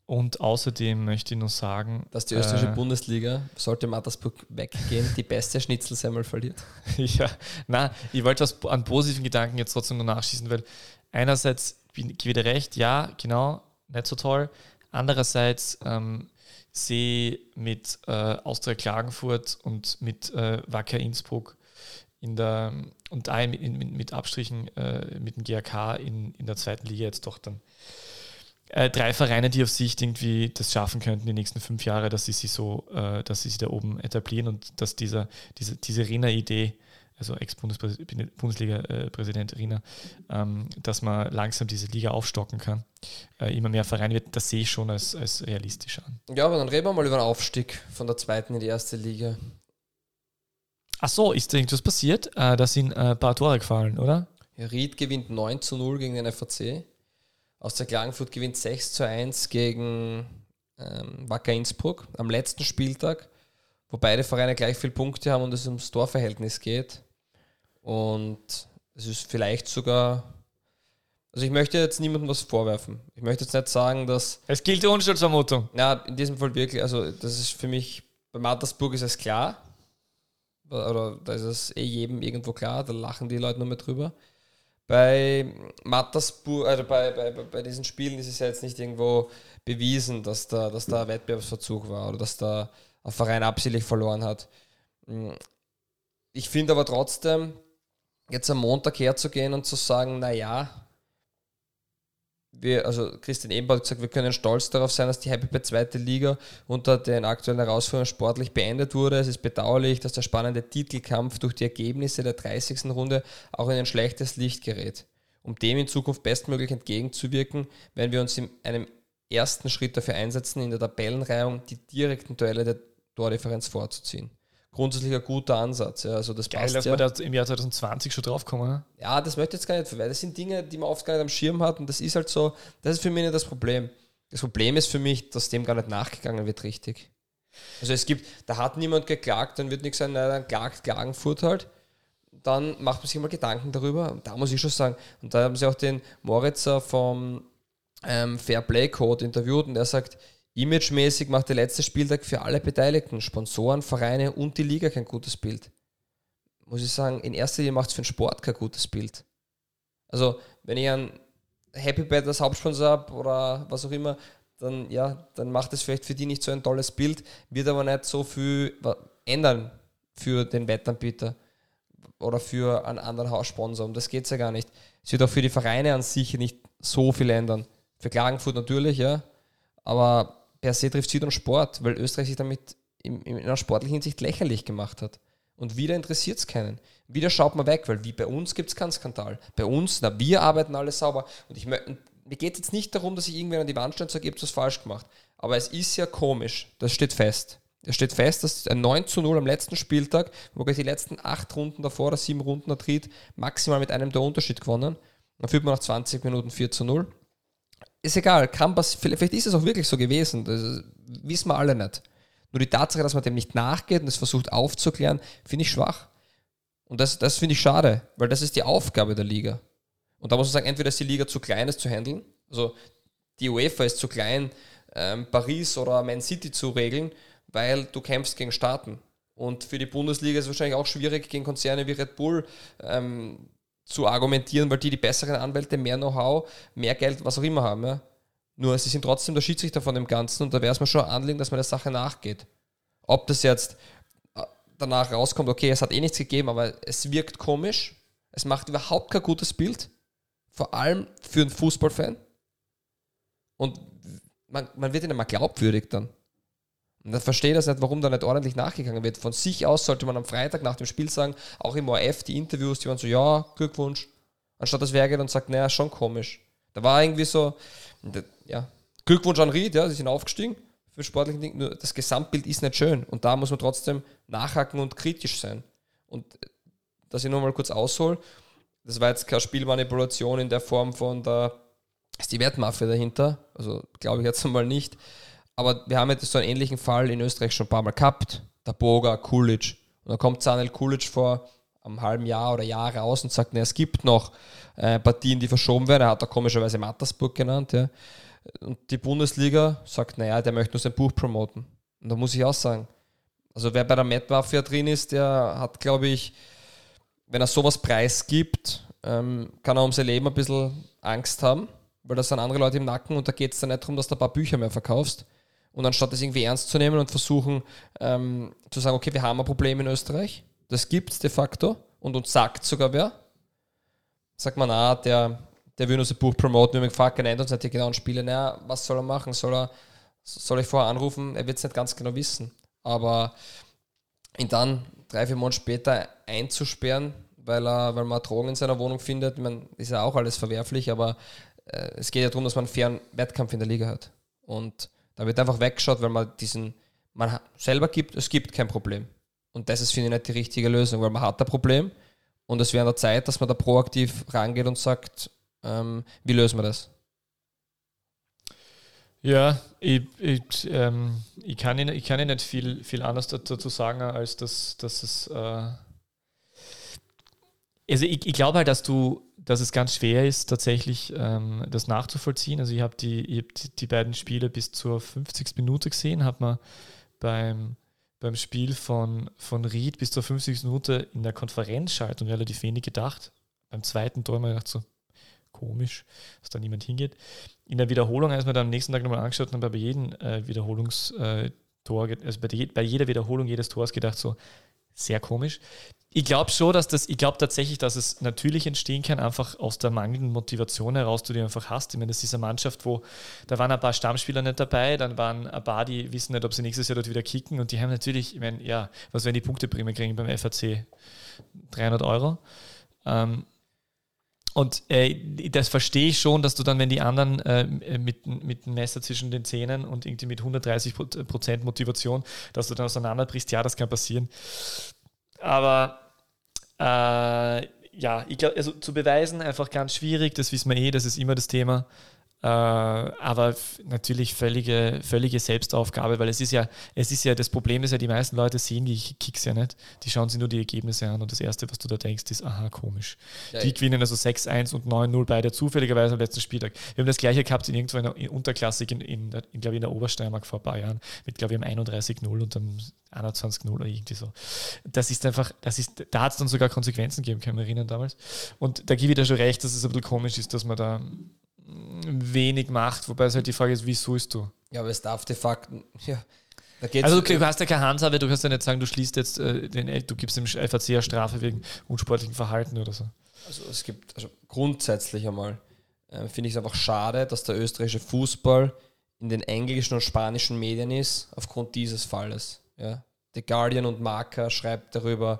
und außerdem möchte ich noch sagen, dass die österreichische äh, Bundesliga, sollte Mattersburg weggehen, die beste Schnitzelsemmel verliert. [LAUGHS] ja, na, ich wollte was an positiven Gedanken jetzt trotzdem noch nachschießen, weil einerseits gebe ich dir recht, ja, genau, nicht so toll. Andererseits ähm, sehe mit äh, Austria Klagenfurt und mit äh, Wacker Innsbruck in der und da mit, mit, Abstrichen äh, mit dem GRK in, in der zweiten Liga jetzt doch dann äh, drei Vereine, die auf Sicht irgendwie das schaffen könnten, die nächsten fünf Jahre, dass sie sich so, äh, dass sie sich da oben etablieren und dass dieser, diese, diese Rina-Idee, also Ex-Bundesliga-Präsident Rina, ähm, dass man langsam diese Liga aufstocken kann, äh, immer mehr Vereine wird, das sehe ich schon als, als realistisch an. Ja, aber dann reden wir mal über den Aufstieg von der zweiten in die erste Liga. Ach so, ist da irgendwas passiert? Äh, da sind äh, ein paar Tore gefallen, oder? Ja, Ried gewinnt 9 zu 0 gegen den FAC. Austria Klagenfurt gewinnt 6 zu 1 gegen ähm, Wacker Innsbruck am letzten Spieltag, wo beide Vereine gleich viele Punkte haben und es ums Torverhältnis geht. Und es ist vielleicht sogar, Also ich möchte jetzt niemandem was vorwerfen. Ich möchte jetzt nicht sagen, dass. Es gilt die Unschuldsvermutung. Ja, in diesem Fall wirklich, also das ist für mich, bei Mattersburg ist es klar. Oder da ist es eh jedem irgendwo klar, da lachen die Leute nur mehr drüber. Bei Mattersburg, also bei, bei, bei diesen Spielen ist es ja jetzt nicht irgendwo bewiesen, dass da, dass da Wettbewerbsverzug war oder dass da ein Verein absichtlich verloren hat. Ich finde aber trotzdem, jetzt am Montag herzugehen und zu sagen, naja, wir, also Christian Ebenbauer hat gesagt, wir können stolz darauf sein, dass die Happy Bad zweite Liga unter den aktuellen Herausforderungen sportlich beendet wurde. Es ist bedauerlich, dass der spannende Titelkampf durch die Ergebnisse der 30. Runde auch in ein schlechtes Licht gerät. Um dem in Zukunft bestmöglich entgegenzuwirken, werden wir uns in einem ersten Schritt dafür einsetzen, in der Tabellenreihung die direkten Duelle der Tordifferenz vorzuziehen grundsätzlich ein guter Ansatz. Ja. Also das Geil, passt, dass ja. wir da im Jahr 2020 schon draufkommen. Ne? Ja, das möchte ich jetzt gar nicht weil Das sind Dinge, die man oft gar nicht am Schirm hat und das ist halt so, das ist für mich nicht das Problem. Das Problem ist für mich, dass dem gar nicht nachgegangen wird richtig. Also es gibt, da hat niemand geklagt, dann wird nichts sein, nein, dann klagt Klagenfurt halt. Dann macht man sich mal Gedanken darüber. Und da muss ich schon sagen, und da haben sie auch den Moritzer vom ähm, Fair Play Code interviewt und der sagt, Imagemäßig macht der letzte Spieltag für alle Beteiligten, Sponsoren, Vereine und die Liga kein gutes Bild. Muss ich sagen, in erster Linie macht es für den Sport kein gutes Bild. Also, wenn ich ein Happy Bad als Hauptsponsor habe oder was auch immer, dann, ja, dann macht es vielleicht für die nicht so ein tolles Bild, wird aber nicht so viel ändern für den Wettanbieter oder für einen anderen Haussponsor. Um das geht es ja gar nicht. Es wird auch für die Vereine an sich nicht so viel ändern. Für Klagenfurt natürlich, ja. Aber per se trifft Süd und Sport, weil Österreich sich damit in, in einer sportlichen Hinsicht lächerlich gemacht hat. Und wieder interessiert es keinen. Wieder schaut man weg, weil wie bei uns gibt es keinen Skandal. Bei uns, na, wir arbeiten alle sauber. Und ich mir geht jetzt nicht darum, dass ich irgendwer an die Wand stelle und sage, ihr habt was falsch gemacht. Aber es ist ja komisch, das steht fest. Es steht fest, dass ein 9 zu 0 am letzten Spieltag, wo die letzten acht Runden davor oder sieben Runden der Tritt, maximal mit einem der Unterschied gewonnen. Dann führt man nach 20 Minuten 4 zu 0 ist egal, kann vielleicht ist es auch wirklich so gewesen, das wissen wir alle nicht. Nur die Tatsache, dass man dem nicht nachgeht und es versucht aufzuklären, finde ich schwach. Und das, das finde ich schade, weil das ist die Aufgabe der Liga. Und da muss man sagen, entweder ist die Liga zu klein, es zu handeln, also die UEFA ist zu klein, ähm, Paris oder Man City zu regeln, weil du kämpfst gegen Staaten. Und für die Bundesliga ist es wahrscheinlich auch schwierig, gegen Konzerne wie Red Bull ähm, zu argumentieren, weil die die besseren Anwälte, mehr Know-how, mehr Geld, was auch immer haben. Ja? Nur sie sind trotzdem der Schiedsrichter von dem Ganzen und da wäre es mir schon anliegen, dass man der Sache nachgeht. Ob das jetzt äh, danach rauskommt, okay, es hat eh nichts gegeben, aber es wirkt komisch, es macht überhaupt kein gutes Bild, vor allem für einen Fußballfan. Und man, man wird ihnen mal glaubwürdig dann. Und dann verstehe ich das nicht, warum da nicht ordentlich nachgegangen wird. Von sich aus sollte man am Freitag nach dem Spiel sagen, auch im ORF, die Interviews, die waren so, ja, Glückwunsch. Anstatt das wer geht und sagt, naja, schon komisch. Da war irgendwie so, ja, Glückwunsch an Ried, ja, sie sind aufgestiegen für sportlichen Dinge. Nur das Gesamtbild ist nicht schön. Und da muss man trotzdem nachhaken und kritisch sein. Und äh, dass ich nur mal kurz aushole, das war jetzt keine Spielmanipulation in der Form von, da ist die Wertmafia dahinter. Also glaube ich jetzt mal nicht. Aber wir haben jetzt so einen ähnlichen Fall in Österreich schon ein paar Mal gehabt. Der Boga, Kulic. Und dann kommt Sanel Kulic vor einem halben Jahr oder Jahr raus und sagt, ne, es gibt noch äh, Partien, die verschoben werden. Er hat da komischerweise Mattersburg genannt. Ja. Und die Bundesliga sagt, naja, der möchte nur sein Buch promoten. Und da muss ich auch sagen, also wer bei der Met Mafia drin ist, der hat, glaube ich, wenn er sowas preisgibt, ähm, kann er um sein Leben ein bisschen Angst haben, weil das sind andere Leute im Nacken und da geht es dann nicht darum, dass du ein paar Bücher mehr verkaufst, und anstatt das irgendwie ernst zu nehmen und versuchen ähm, zu sagen, okay, wir haben ein Problem in Österreich, das gibt es de facto und uns sagt sogar wer, sagt man, ah, der, der will unser Buch promoten, wir haben gefragt, nennt uns nicht die genauen Spiele, naja, was soll er machen? Soll er, soll ich vorher anrufen? Er wird es nicht ganz genau wissen. Aber ihn dann drei, vier Monate später einzusperren, weil er, weil man Drogen in seiner Wohnung findet, man, ist ja auch alles verwerflich, aber äh, es geht ja darum, dass man einen fairen Wettkampf in der Liga hat. Und da wird einfach weggeschaut, weil man diesen, man selber gibt, es gibt kein Problem. Und das ist, finde ich, nicht die richtige Lösung, weil man hat ein Problem und es wäre an der Zeit, dass man da proaktiv rangeht und sagt, ähm, wie lösen wir das? Ja, ich, ich, ähm, ich, kann, Ihnen, ich kann nicht viel, viel anderes dazu sagen, als dass, dass es äh, Also ich, ich glaube halt, dass du, dass es ganz schwer ist, tatsächlich ähm, das nachzuvollziehen. Also ich habe die, ich hab die, die, beiden Spiele bis zur 50. Minute gesehen, hat man beim, beim Spiel von, von Ried bis zur 50. Minute in der Konferenzschaltung relativ wenig gedacht. Beim zweiten Tor habe ich gedacht, so komisch, dass da niemand hingeht. In der Wiederholung, als wir dann am nächsten Tag nochmal angeschaut haben, bei jedem äh, Wiederholungstor, also bei, bei jeder Wiederholung jedes Tors gedacht, so sehr komisch. Ich glaube schon, dass das, ich glaube tatsächlich, dass es natürlich entstehen kann, einfach aus der mangelnden Motivation heraus, die du einfach hast. Ich meine, das ist eine Mannschaft, wo da waren ein paar Stammspieler nicht dabei, dann waren ein paar, die wissen nicht, ob sie nächstes Jahr dort wieder kicken und die haben natürlich, ich meine, ja, was werden die Punkteprämie kriegen beim FAC? 300 Euro. Ähm, und äh, das verstehe ich schon, dass du dann, wenn die anderen äh, mit, mit dem Messer zwischen den Zähnen und irgendwie mit 130 Prozent Motivation, dass du dann auseinanderbrichst, ja, das kann passieren. Aber äh, ja, ich glaube, also zu beweisen einfach ganz schwierig, das wissen wir eh, das ist immer das Thema. Äh, aber natürlich völlige, völlige Selbstaufgabe, weil es ist ja, es ist ja, das Problem ist ja, die meisten Leute sehen die Kicks ja nicht. Die schauen sich nur die Ergebnisse an und das Erste, was du da denkst, ist, aha, komisch. Ja, die gewinnen also 6-1 und 9-0 beide zufälligerweise am letzten Spieltag. Wir haben das gleiche gehabt in irgendwo in, der, Unterklassik in, in, in, glaube ich, in der Obersteiermark vor ein paar Jahren mit, glaube ich, einem 31-0 und dann 21-0 oder irgendwie so. Das ist einfach, das ist, da hat es dann sogar Konsequenzen gegeben, kann ich mich erinnern damals. Und da gebe ich dir schon recht, dass es ein bisschen komisch ist, dass man da wenig macht, wobei es halt die Frage ist, wie suchst du? Ja, aber es darf de facto, ja. also du, du hast ja keine Handhabe, du kannst ja nicht sagen, du schließt jetzt äh, den, du gibst dem FAC eine Strafe wegen unsportlichem Verhalten oder so. Also es gibt, also grundsätzlich einmal, äh, finde ich es einfach schade, dass der österreichische Fußball in den englischen und spanischen Medien ist, aufgrund dieses Falles. Ja. The Guardian und Marca schreibt darüber,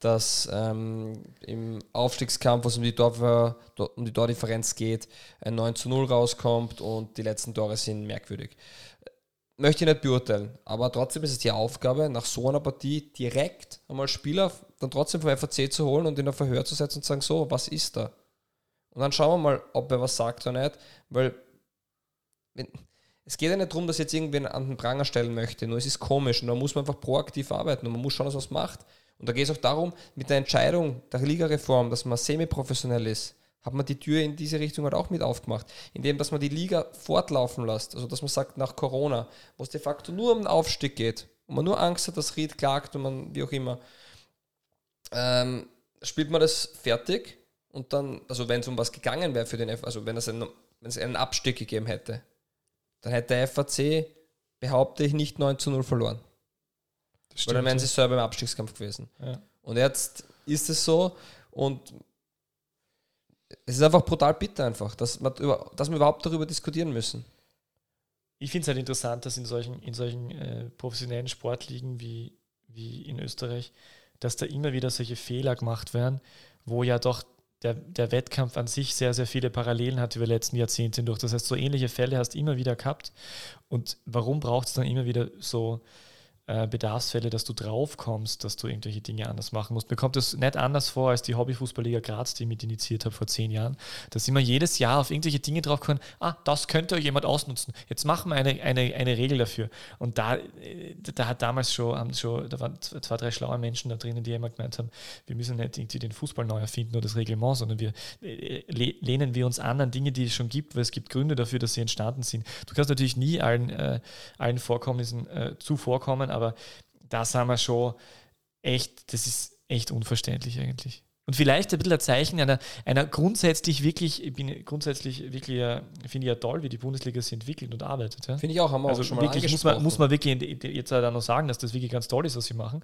dass ähm, im Aufstiegskampf, wo es um die, Tor, um die Tordifferenz geht, ein 9 zu 0 rauskommt und die letzten Tore sind merkwürdig. Möchte ich nicht beurteilen, aber trotzdem ist es die Aufgabe, nach so einer Partie direkt einmal Spieler dann trotzdem vom FAC zu holen und in ein Verhör zu setzen und zu sagen, so, was ist da? Und dann schauen wir mal, ob er was sagt oder nicht, weil wenn, es geht ja nicht darum, dass jetzt irgendwen an den Pranger stellen möchte, nur es ist komisch und da muss man einfach proaktiv arbeiten und man muss schauen, dass man was macht. Und da geht es auch darum, mit der Entscheidung der Ligareform, dass man semi-professionell ist, hat man die Tür in diese Richtung halt auch mit aufgemacht, indem dass man die Liga fortlaufen lässt. Also dass man sagt, nach Corona, wo es de facto nur um den Aufstieg geht und man nur Angst hat, dass Ried klagt und man, wie auch immer, ähm, spielt man das fertig und dann, also wenn es um was gegangen wäre für den F, also wenn es einen, wenn es einen Abstieg gegeben hätte, dann hätte der FAC, behaupte ich, nicht 9 zu 0 verloren. Weil dann wären sie selber im Abstiegskampf gewesen. Ja. Und jetzt ist es so und es ist einfach brutal bitter einfach, dass, man über, dass wir überhaupt darüber diskutieren müssen. Ich finde es halt interessant, dass in solchen, in solchen äh, professionellen Sportligen wie, wie in Österreich, dass da immer wieder solche Fehler gemacht werden, wo ja doch der, der Wettkampf an sich sehr, sehr viele Parallelen hat über die letzten Jahrzehnte hindurch. Das heißt, so ähnliche Fälle hast du immer wieder gehabt. Und warum braucht es dann immer wieder so äh, Bedarfsfälle, dass du drauf kommst, dass du irgendwelche Dinge anders machen musst. Mir kommt es nicht anders vor als die Hobbyfußballliga Graz, die ich mit initiiert habe vor zehn Jahren. Da sind wir jedes Jahr auf irgendwelche Dinge drauf gekommen, ah, das könnte jemand ausnutzen. Jetzt machen wir eine, eine, eine Regel dafür. Und da, äh, da hat damals schon, haben schon, da waren zwei, drei schlaue Menschen da drinnen, die immer gemeint haben, wir müssen nicht irgendwie den Fußball neu erfinden oder das Reglement, sondern wir äh, lehnen wir uns an an Dinge, die es schon gibt, weil es gibt Gründe dafür, dass sie entstanden sind. Du kannst natürlich nie allen, allen Vorkommnissen äh, zuvorkommen, aber das haben wir schon echt, das ist echt unverständlich eigentlich. Und vielleicht ein bisschen ein Zeichen einer, einer grundsätzlich wirklich, ich bin grundsätzlich wirklich, finde ich ja toll, wie die Bundesliga sich entwickelt und arbeitet. Ja? Finde ich auch, haben wir also schon mal wirklich muss man, muss man wirklich jetzt auch noch sagen, dass das wirklich ganz toll ist, was sie machen.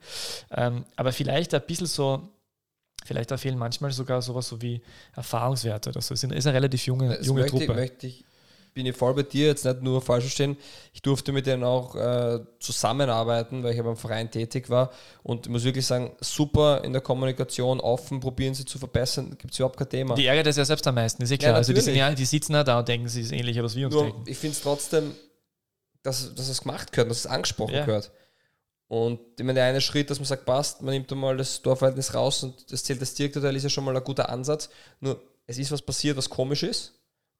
Ähm, aber vielleicht ein bisschen so, vielleicht da fehlen manchmal sogar sowas so wie Erfahrungswerte oder so. Es ist eine relativ junge, das junge möchte, Truppe. Möchte ich bin ich voll bei dir, jetzt nicht nur falsch verstehen. Ich durfte mit denen auch äh, zusammenarbeiten, weil ich beim Verein tätig war. Und ich muss wirklich sagen, super in der Kommunikation, offen, probieren sie zu verbessern, gibt es überhaupt kein Thema. Die ärgert es ja selbst am meisten, ist eh klar. Ja, also die, sind ja, die sitzen ja da und denken, sie ist ähnlich, was wir uns nur, denken. Ich finde es trotzdem, dass, dass es gemacht gehört, dass es angesprochen ja. gehört. Und ich meine, der eine Schritt, dass man sagt, passt, man nimmt einmal das Torverhältnis raus und das zählt das Direktorteil, ist ja schon mal ein guter Ansatz. Nur es ist was passiert, was komisch ist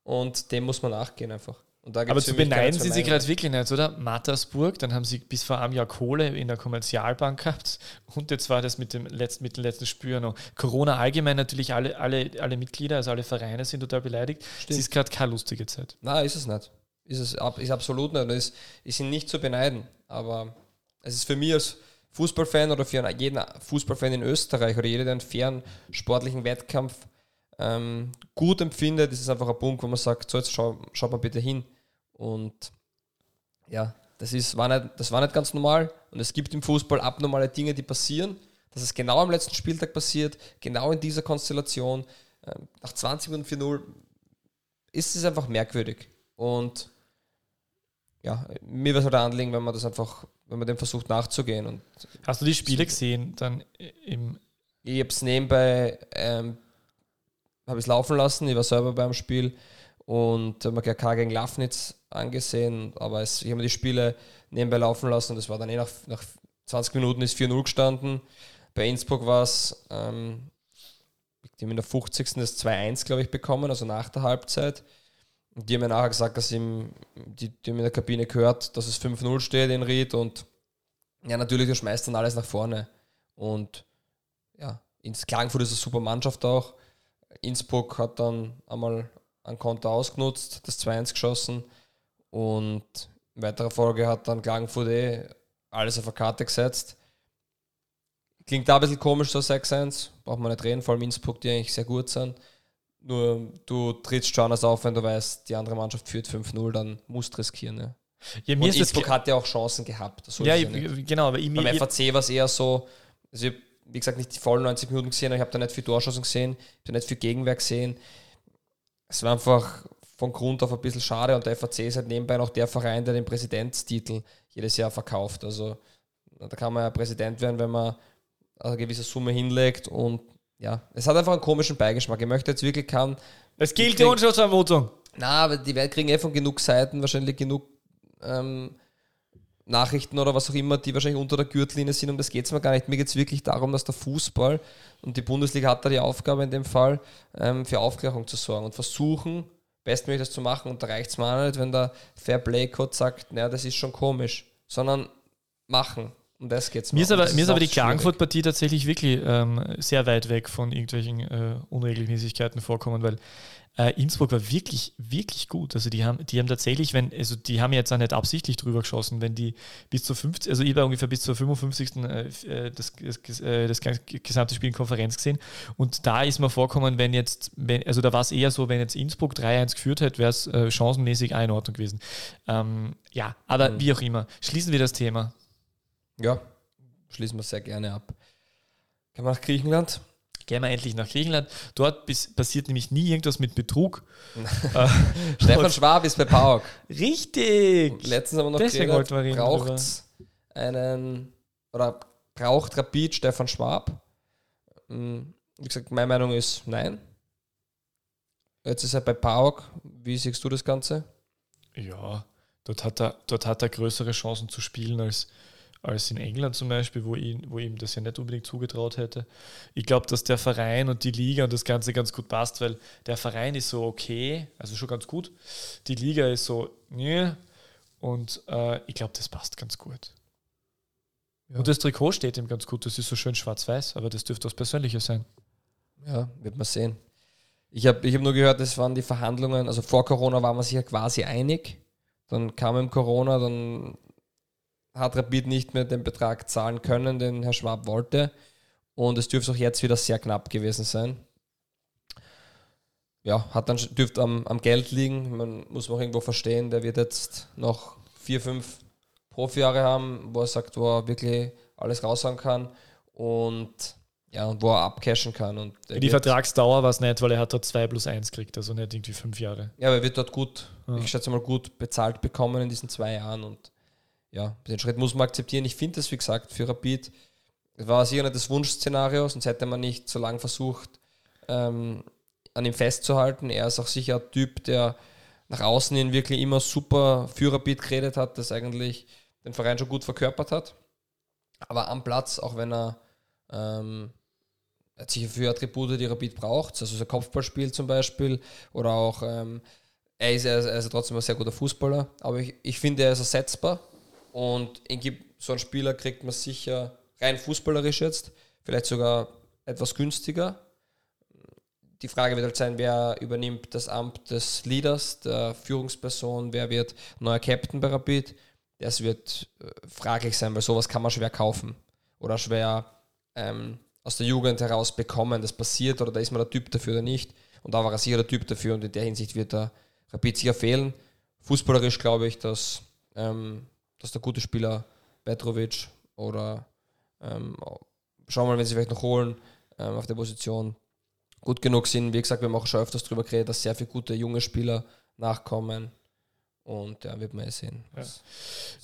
und dem muss man nachgehen einfach. Aber zu beneiden sind sie gerade wirklich nicht, oder? Mattersburg, dann haben sie bis vor einem Jahr Kohle in der Kommerzialbank gehabt und jetzt war das mit dem letzten, mit dem letzten Spür noch. Corona allgemein natürlich, alle, alle, alle Mitglieder, also alle Vereine sind total beleidigt. Es ist gerade keine lustige Zeit. Nein, ist es nicht. Ist es ist absolut nicht. Es ist ihnen nicht zu beneiden. Aber es ist für mich als Fußballfan oder für jeden Fußballfan in Österreich oder jeder, der einen fairen sportlichen Wettkampf ähm, gut empfindet, ist es einfach ein Punkt, wo man sagt, so jetzt schau, schaut mal bitte hin. Und ja, das, ist, war nicht, das war nicht ganz normal. Und es gibt im Fußball abnormale Dinge, die passieren. Dass es genau am letzten Spieltag passiert, genau in dieser Konstellation. Ähm, nach 20 Minuten 4-0 ist es einfach merkwürdig. Und ja, mir wäre es halt ein Anliegen, wenn man das einfach, wenn man dem versucht nachzugehen. Und Hast du die Spiele gesehen dann im ich habe es nebenbei ähm, habe es laufen lassen. Ich war selber beim Spiel und habe mir GK gegen Lafnitz angesehen, aber es, ich habe mir die Spiele nebenbei laufen lassen und es war dann eh nach, nach 20 Minuten ist 4-0 gestanden. Bei Innsbruck war es, ähm, die haben in der 50. das 2-1, glaube ich, bekommen, also nach der Halbzeit. Und die haben mir nachher gesagt, dass im, die, die haben in der Kabine gehört, dass es 5-0 steht in Ried und ja, natürlich, du schmeißt dann alles nach vorne. Und ja, ins Klagenfurt ist eine super Mannschaft auch. Innsbruck hat dann einmal ein Konter ausgenutzt, das 2-1 geschossen und in weiterer Folge hat dann Klagenfurt eh alles auf eine Karte gesetzt. Klingt da ein bisschen komisch, so 6-1, braucht man nicht reden, vor allem Innsbruck, die eigentlich sehr gut sind. Nur du trittst schon anders auf, wenn du weißt, die andere Mannschaft führt 5-0, dann musst du riskieren. Ja. Ja, mir und Innsbruck hat ja auch Chancen gehabt. ja, ja genau. Aber ich, Beim FAC war es eher so, also ich wie gesagt, nicht die vollen 90 Minuten gesehen, ich habe da nicht viel Torschancen gesehen, ich habe da nicht viel Gegenwehr gesehen. Es war einfach von Grund auf ein bisschen schade und der FAC ist halt nebenbei noch der Verein, der den Präsidentstitel jedes Jahr verkauft. Also da kann man ja Präsident werden, wenn man eine gewisse Summe hinlegt und ja, es hat einfach einen komischen Beigeschmack. Ich möchte jetzt wirklich keinen. Es gilt die Unschuldsvermutung. Na, aber die kriegen eh von genug Seiten wahrscheinlich genug ähm, Nachrichten oder was auch immer, die wahrscheinlich unter der Gürtellinie sind, um das geht es mir gar nicht. Mir geht es wirklich darum, dass der Fußball und die Bundesliga hat da die Aufgabe in dem Fall, ähm, für Aufklärung zu sorgen und versuchen, bestmöglich das zu machen. Und da reicht es mir nicht, wenn der Fair Play Code sagt, naja, das ist schon komisch, sondern machen. Um das geht es mir. Mir ist aber, mir ist aber die Klagenfurt-Partie tatsächlich wirklich ähm, sehr weit weg von irgendwelchen äh, Unregelmäßigkeiten vorkommen, weil äh, Innsbruck war wirklich, wirklich gut. Also die haben, die haben tatsächlich, wenn, also die haben jetzt auch nicht absichtlich drüber geschossen, wenn die bis zur 50, also ich war ungefähr bis zur 55. Äh, äh, das, das, äh, das gesamte Spiel in Konferenz gesehen. Und da ist mir vorkommen, wenn jetzt, wenn, also da war es eher so, wenn jetzt Innsbruck 3-1 geführt hätte, wäre es äh, chancenmäßig auch in Ordnung gewesen. Ähm, ja, aber mhm. wie auch immer. Schließen wir das Thema. Ja, schließen wir sehr gerne ab. Gehen wir nach Griechenland. Gehen wir endlich nach Griechenland. Dort bis, passiert nämlich nie irgendwas mit Betrug. [LAUGHS] Äh, [LAUGHS] Stefan Schwab ist bei PAOK. Richtig! Letztens haben wir noch Deswegen geredet, braucht einen, oder braucht Rapid Stefan Schwab? Hm, wie gesagt, meine Meinung ist nein. Jetzt ist er bei PAOK. Wie siehst du das Ganze? Ja, dort hat er, dort hat er größere Chancen zu spielen als, als in England zum Beispiel, wo, ihn, wo ihm das ja nicht unbedingt zugetraut hätte. Ich glaube, dass der Verein und die Liga und das Ganze ganz gut passt, weil der Verein ist so okay, also schon ganz gut. Die Liga ist so, nee, und äh, ich glaube, das passt ganz gut. Ja. Und das Trikot steht ihm ganz gut, das ist so schön schwarz-weiß, aber das dürfte was Persönliches sein. Ja, wird man sehen. Ich habe ich hab nur gehört, es waren die Verhandlungen, also vor Corona war man sich ja quasi einig. Dann kam im Corona, dann hat Rapid nicht mehr den Betrag zahlen können, den Herr Schwab wollte. Und es dürfte auch jetzt wieder sehr knapp gewesen sein. Ja, hat dann dürfte am, am Geld liegen. Man muss auch irgendwo verstehen, der wird jetzt noch vier, fünf Profijahre haben, wo er sagt, wo er wirklich alles raushauen kann und ja, und wo er abcashen kann. Und die Vertragsdauer war es nicht, weil er hat dort 2 plus 1 gekriegt, also nicht irgendwie fünf Jahre. Ja, aber er wird dort gut, ja. ich schätze mal, gut bezahlt bekommen in diesen zwei Jahren und ja, den Schritt muss man akzeptieren. Ich finde das, wie gesagt, für Rapid war sicher nicht das Wunschszenario, sonst hätte man nicht so lange versucht, ähm, an ihm festzuhalten. Er ist auch sicher ein Typ, der nach außen hin wirklich immer super für Rapid geredet hat, das eigentlich den Verein schon gut verkörpert hat. Aber am Platz, auch wenn er ähm, hat sicher für Attribute, die Rapid braucht, also so Kopfballspiel zum Beispiel oder auch ähm, er ist, er ist, er ist trotzdem ein sehr guter Fußballer, aber ich, ich finde, er ist ersetzbar und so einen Spieler kriegt man sicher rein fußballerisch jetzt, vielleicht sogar etwas günstiger. Die Frage wird halt sein, wer übernimmt das Amt des Leaders, der Führungsperson, wer wird neuer Captain bei Rapid. Das wird äh, fraglich sein, weil sowas kann man schwer kaufen oder schwer ähm, aus der Jugend heraus bekommen. Das passiert oder da ist man der Typ dafür oder nicht. Und da war er sicher der Typ dafür und in der Hinsicht wird er Rapid sicher fehlen. Fußballerisch glaube ich, dass, ähm, dass der gute Spieler Petrovic oder ähm, schauen wir mal, wenn sie vielleicht noch holen ähm, auf der Position gut genug sind. Wie gesagt, wir haben auch schon öfters darüber geredet, dass sehr viele gute junge Spieler nachkommen. Und ja, wird man ja sehen. Ja.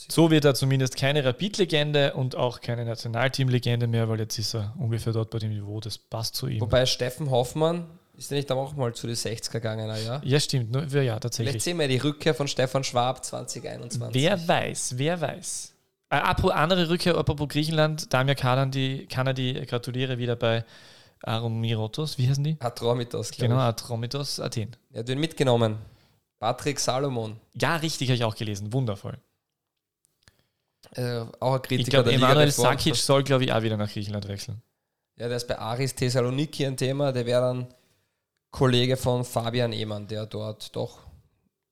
So wird er zumindest keine Rapid-Legende und auch keine Nationalteam-Legende mehr, weil jetzt ist er ungefähr dort bei dem Niveau, das passt zu ihm. Wobei Steffen Hoffmann ist ja nicht auch mal zu den 60er gegangen, ja? Ja, stimmt. Ja, tatsächlich. Vielleicht sehen wir die Rückkehr von Stefan Schwab 2021. Wer weiß, wer weiß. Äh, apropos andere Rückkehr, apropos Griechenland, Damir Kanadi, Kanadi gratuliere wieder bei Aromirotos, wie heißen die? Atromitos, Genau, Atromitos, Athen. Er hat ihn mitgenommen. Patrick Salomon. Ja, richtig, habe ich auch gelesen. Wundervoll. Äh, auch ein Kritiker ich glaube, Emanuel Sakic soll, glaube ich, auch wieder nach Griechenland wechseln. Ja, der ist bei Aris Thessaloniki ein Thema. Der wäre dann Kollege von Fabian Ehmann, der dort doch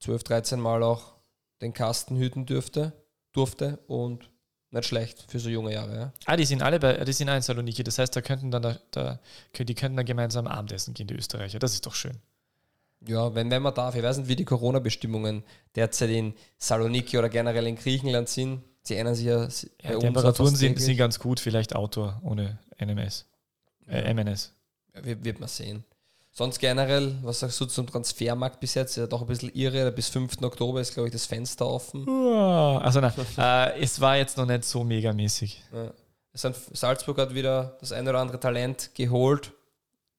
12, 13 Mal auch den Kasten hüten dürfte, durfte und nicht schlecht für so junge Jahre. Ja. Ah, die sind alle bei, die sind in Saloniki. Das heißt, da könnten dann da, da, die könnten dann gemeinsam Abendessen gehen, die Österreicher. Das ist doch schön. Ja, wenn, wenn man darf. Ich weiß nicht, wie die Corona-Bestimmungen derzeit in Saloniki oder generell in Griechenland sind. Sie ändern sich ja. ja Temperaturen sind, sind ganz gut, vielleicht Outdoor ohne NMS. Äh, ja. MNS. Ja, wird, wird man sehen. Sonst generell, was sagst du zum Transfermarkt bis jetzt? Ist ja doch ein bisschen irre. Bis 5. Oktober ist, glaube ich, das Fenster offen. Also nein, äh, es war jetzt noch nicht so megamäßig. Ja. Salzburg hat wieder das ein oder andere Talent geholt,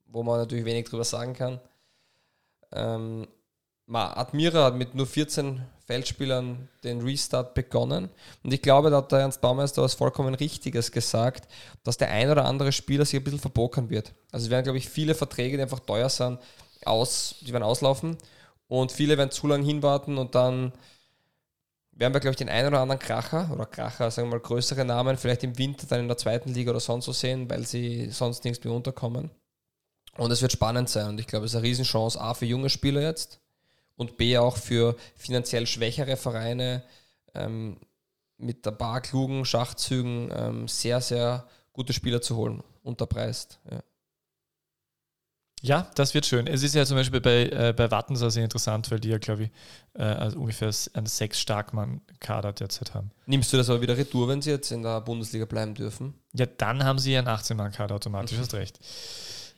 wo man natürlich wenig drüber sagen kann. Ähm, Admira hat mit nur 14 Feldspielern den Restart begonnen. Und ich glaube, da hat der Ernst Baumeister was vollkommen Richtiges gesagt, dass der ein oder andere Spieler sich ein bisschen verbokern wird. Also es werden, glaube ich, viele Verträge, die einfach teuer sind, aus, die werden auslaufen. Und viele werden zu lange hinwarten und dann werden wir, glaube ich, den einen oder anderen Kracher oder Kracher, sagen wir mal größere Namen, vielleicht im Winter dann in der zweiten Liga oder sonst so sehen, weil sie sonst nirgends mehr unterkommen. Und es wird spannend sein. Und ich glaube, es ist eine Riesenchance, A, für junge Spieler jetzt und B, auch für finanziell schwächere Vereine ähm, mit ein paar klugen Schachzügen ähm, sehr, sehr gute Spieler zu holen, unterpreist. Ja. Ja, das wird schön. Es ist ja zum Beispiel bei, äh, bei Wattenser sehr interessant, weil die ja, glaube ich, äh, also ungefähr einen sechs Starkmann-Kader derzeit haben. Nimmst du das aber wieder retour, wenn sie jetzt in der Bundesliga bleiben dürfen? Ja, dann haben sie ja einen 18-Mann-Kader automatisch, hast recht.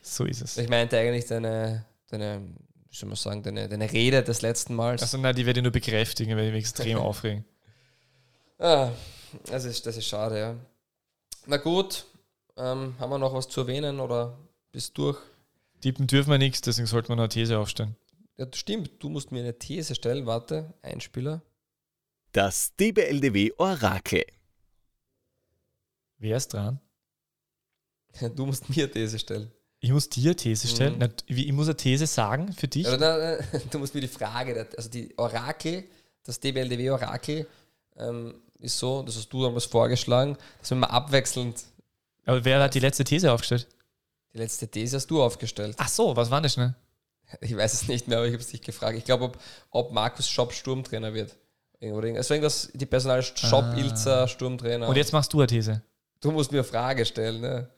So ist es. Ich meinte eigentlich deine, deine wie soll man sagen, deine, deine Rede des letzten Mals. Also nein, die werde ich nur bekräftigen, weil ich mich extrem [LAUGHS] aufregen. Ah, das ist, das ist schade, ja. Na gut, ähm, haben wir noch was zu erwähnen oder bist durch? Tippen dürfen wir nichts, deswegen sollten wir noch eine These aufstellen. Ja, stimmt, du musst mir eine These stellen. Warte, Einspieler. Das DBLDW Orakel. Wer ist dran? [LAUGHS] Du musst mir eine These stellen. Ich muss dir These stellen. Mhm. Ich muss eine These sagen für dich. Oder, [LAUGHS] du musst mir die Frage, also die Orakel, das DBLDW Orakel ähm, ist so, das hast du damals vorgeschlagen, dass wir mal abwechselnd. Aber wer hat die letzte These aufgestellt? Die letzte These hast du aufgestellt. Ach so, was war das schnell? [LAUGHS] Ich weiß es nicht mehr, aber ich habe es dich gefragt. Ich glaube, ob, ob Markus Schopp Sturmtrainer wird. Also irgendwas, die Personal Schopp, ah. Ilzer, Sturmtrainer. Und jetzt machst du eine These. Du musst mir eine Frage stellen, ne?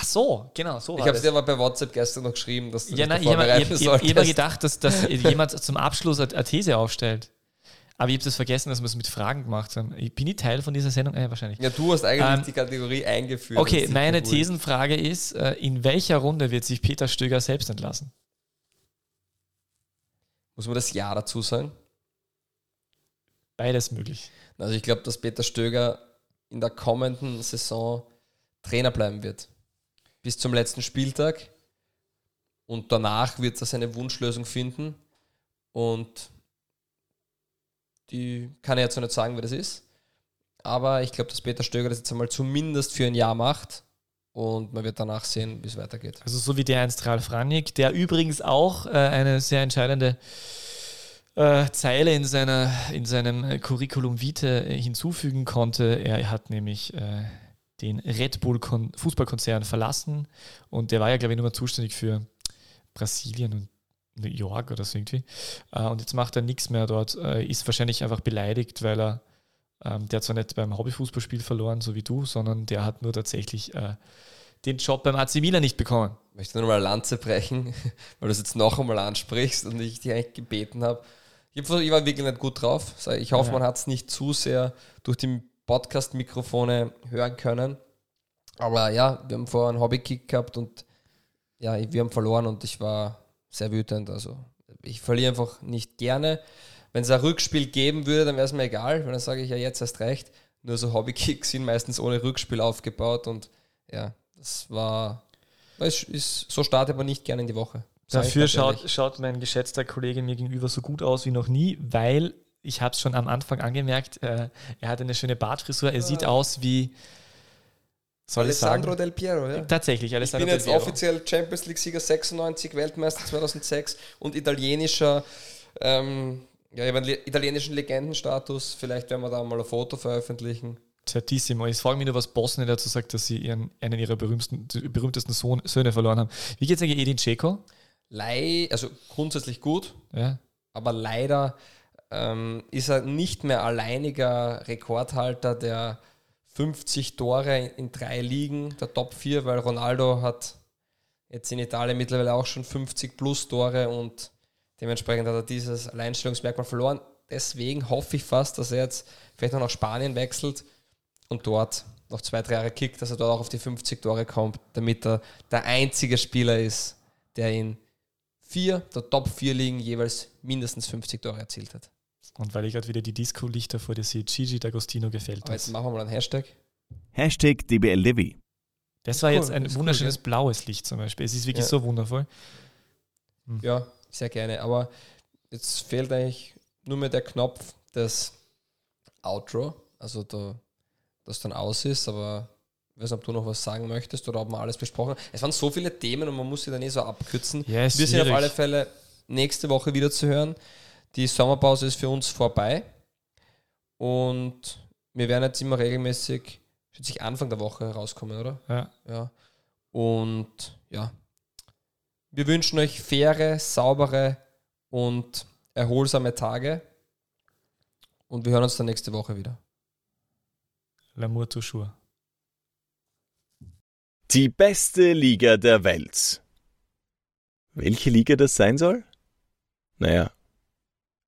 Ach so, genau, so war Ich habe es dir aber bei WhatsApp gestern noch geschrieben, dass du ja, nein, ich habe hab, hab gedacht, dass, dass jemand zum Abschluss eine These aufstellt. Aber ich habe es vergessen, dass wir es mit Fragen gemacht haben. Ich bin nicht Teil von dieser Sendung? Ja, wahrscheinlich. Ja, du hast eigentlich ähm, die Kategorie eingeführt. Okay, meine Thesenfrage ist, äh, in welcher Runde wird sich Peter Stöger selbst entlassen? Muss man das Ja dazu sagen? Beides möglich. Also ich glaube, dass Peter Stöger in der kommenden Saison Trainer bleiben wird bis zum letzten Spieltag. Und danach wird er seine Wunschlösung finden. Und die kann er jetzt noch nicht sagen, wer das ist. Aber ich glaube, dass Peter Stöger das jetzt einmal zumindest für ein Jahr macht. Und man wird danach sehen, wie es weitergeht. Also so wie der einst Ralf Rangnick, der übrigens auch äh, eine sehr entscheidende äh, Zeile in, seiner, in seinem äh, Curriculum Vitae äh, hinzufügen konnte. Er hat nämlich äh, den Red Bull Fußballkonzern verlassen und der war ja, glaube ich, nur mal zuständig für Brasilien und New York oder so irgendwie. Äh, und jetzt macht er nichts mehr dort, äh, ist wahrscheinlich einfach beleidigt, weil er, ähm, der hat zwar nicht beim Hobbyfußballspiel verloren, so wie du, sondern der hat nur tatsächlich den Job beim AC Milan nicht bekommen. Ich möchte nur mal Lanze brechen, [LAUGHS] weil du es jetzt noch einmal ansprichst und ich dich eigentlich gebeten habe, ich, war wirklich nicht gut drauf. Ich hoffe, ja. man hat es nicht zu sehr durch die Podcast-Mikrofone hören können. Aber ja, wir haben vorher einen Hobby-Kick gehabt und ja, wir haben verloren und ich war sehr wütend. Also ich verliere einfach nicht gerne. Wenn es ein Rückspiel geben würde, dann wäre es mir egal, weil dann sage ich ja jetzt erst recht. Nur so Hobby-Kicks sind meistens ohne Rückspiel aufgebaut und ja, das war, ist, ist so startet man nicht gerne in die Woche. Dafür schaut, schaut mein geschätzter Kollege mir gegenüber so gut aus wie noch nie, weil ich habe es schon am Anfang angemerkt, äh, er hat eine schöne Bartfrisur, er sieht aus wie soll Alessandro Del Piero, ja. Tatsächlich, Alessandro Ich bin jetzt offiziell Champions League-Sieger 96, Weltmeister 2006 und italienischer, ähm, ja, italienischen Legendenstatus. Vielleicht werden wir da mal ein Foto veröffentlichen. Certissimo. Ich frage mich nur, was Bosnien dazu sagt, dass sie ihren, einen ihrer berühmtesten, berühmtesten Sohn, Söhne verloren haben. Wie geht es eigentlich Edin Dzeko? Lei, also grundsätzlich gut, ja. aber leider ähm, ist er nicht mehr alleiniger Rekordhalter der 50 Tore in drei Ligen, der Top 4, weil Ronaldo hat jetzt in Italien mittlerweile auch schon 50 plus Tore und dementsprechend hat er dieses Alleinstellungsmerkmal verloren. Deswegen hoffe ich fast, dass er jetzt vielleicht noch nach Spanien wechselt und dort noch zwei, drei Jahre kickt, dass er dort auch auf die 50 Tore kommt, damit er der einzige Spieler ist, der in vier der Top 4 Ligen jeweils mindestens 50 Tore erzielt hat. Und weil ich gerade wieder die Disco-Lichter vor dir sehe, Gigi D'Agostino gefällt Aber Jetzt machen wir mal einen Hashtag. Hashtag DBLDevi. Das war cool, jetzt ein wunderschönes cool, blaues Licht zum Beispiel. Es ist wirklich ja. so wundervoll. Hm. Ja, sehr gerne. Aber jetzt fehlt eigentlich nur mehr der Knopf des Outro, also da, das dann aus ist, aber ich weiß nicht, ob du noch was sagen möchtest oder ob wir alles besprochen haben. Es waren so viele Themen und man muss sie dann eh so abkürzen. Ja, Wir sind auf alle Fälle nächste Woche wieder zu hören. Die Sommerpause ist für uns vorbei und wir werden jetzt immer regelmäßig, schätze Anfang der Woche rauskommen, oder? Ja. ja. Und ja, wir wünschen euch faire, saubere und erholsame Tage und wir hören uns dann nächste Woche wieder. L'amour toujours. Die beste Liga der Welt. Welche Liga das sein soll? Naja,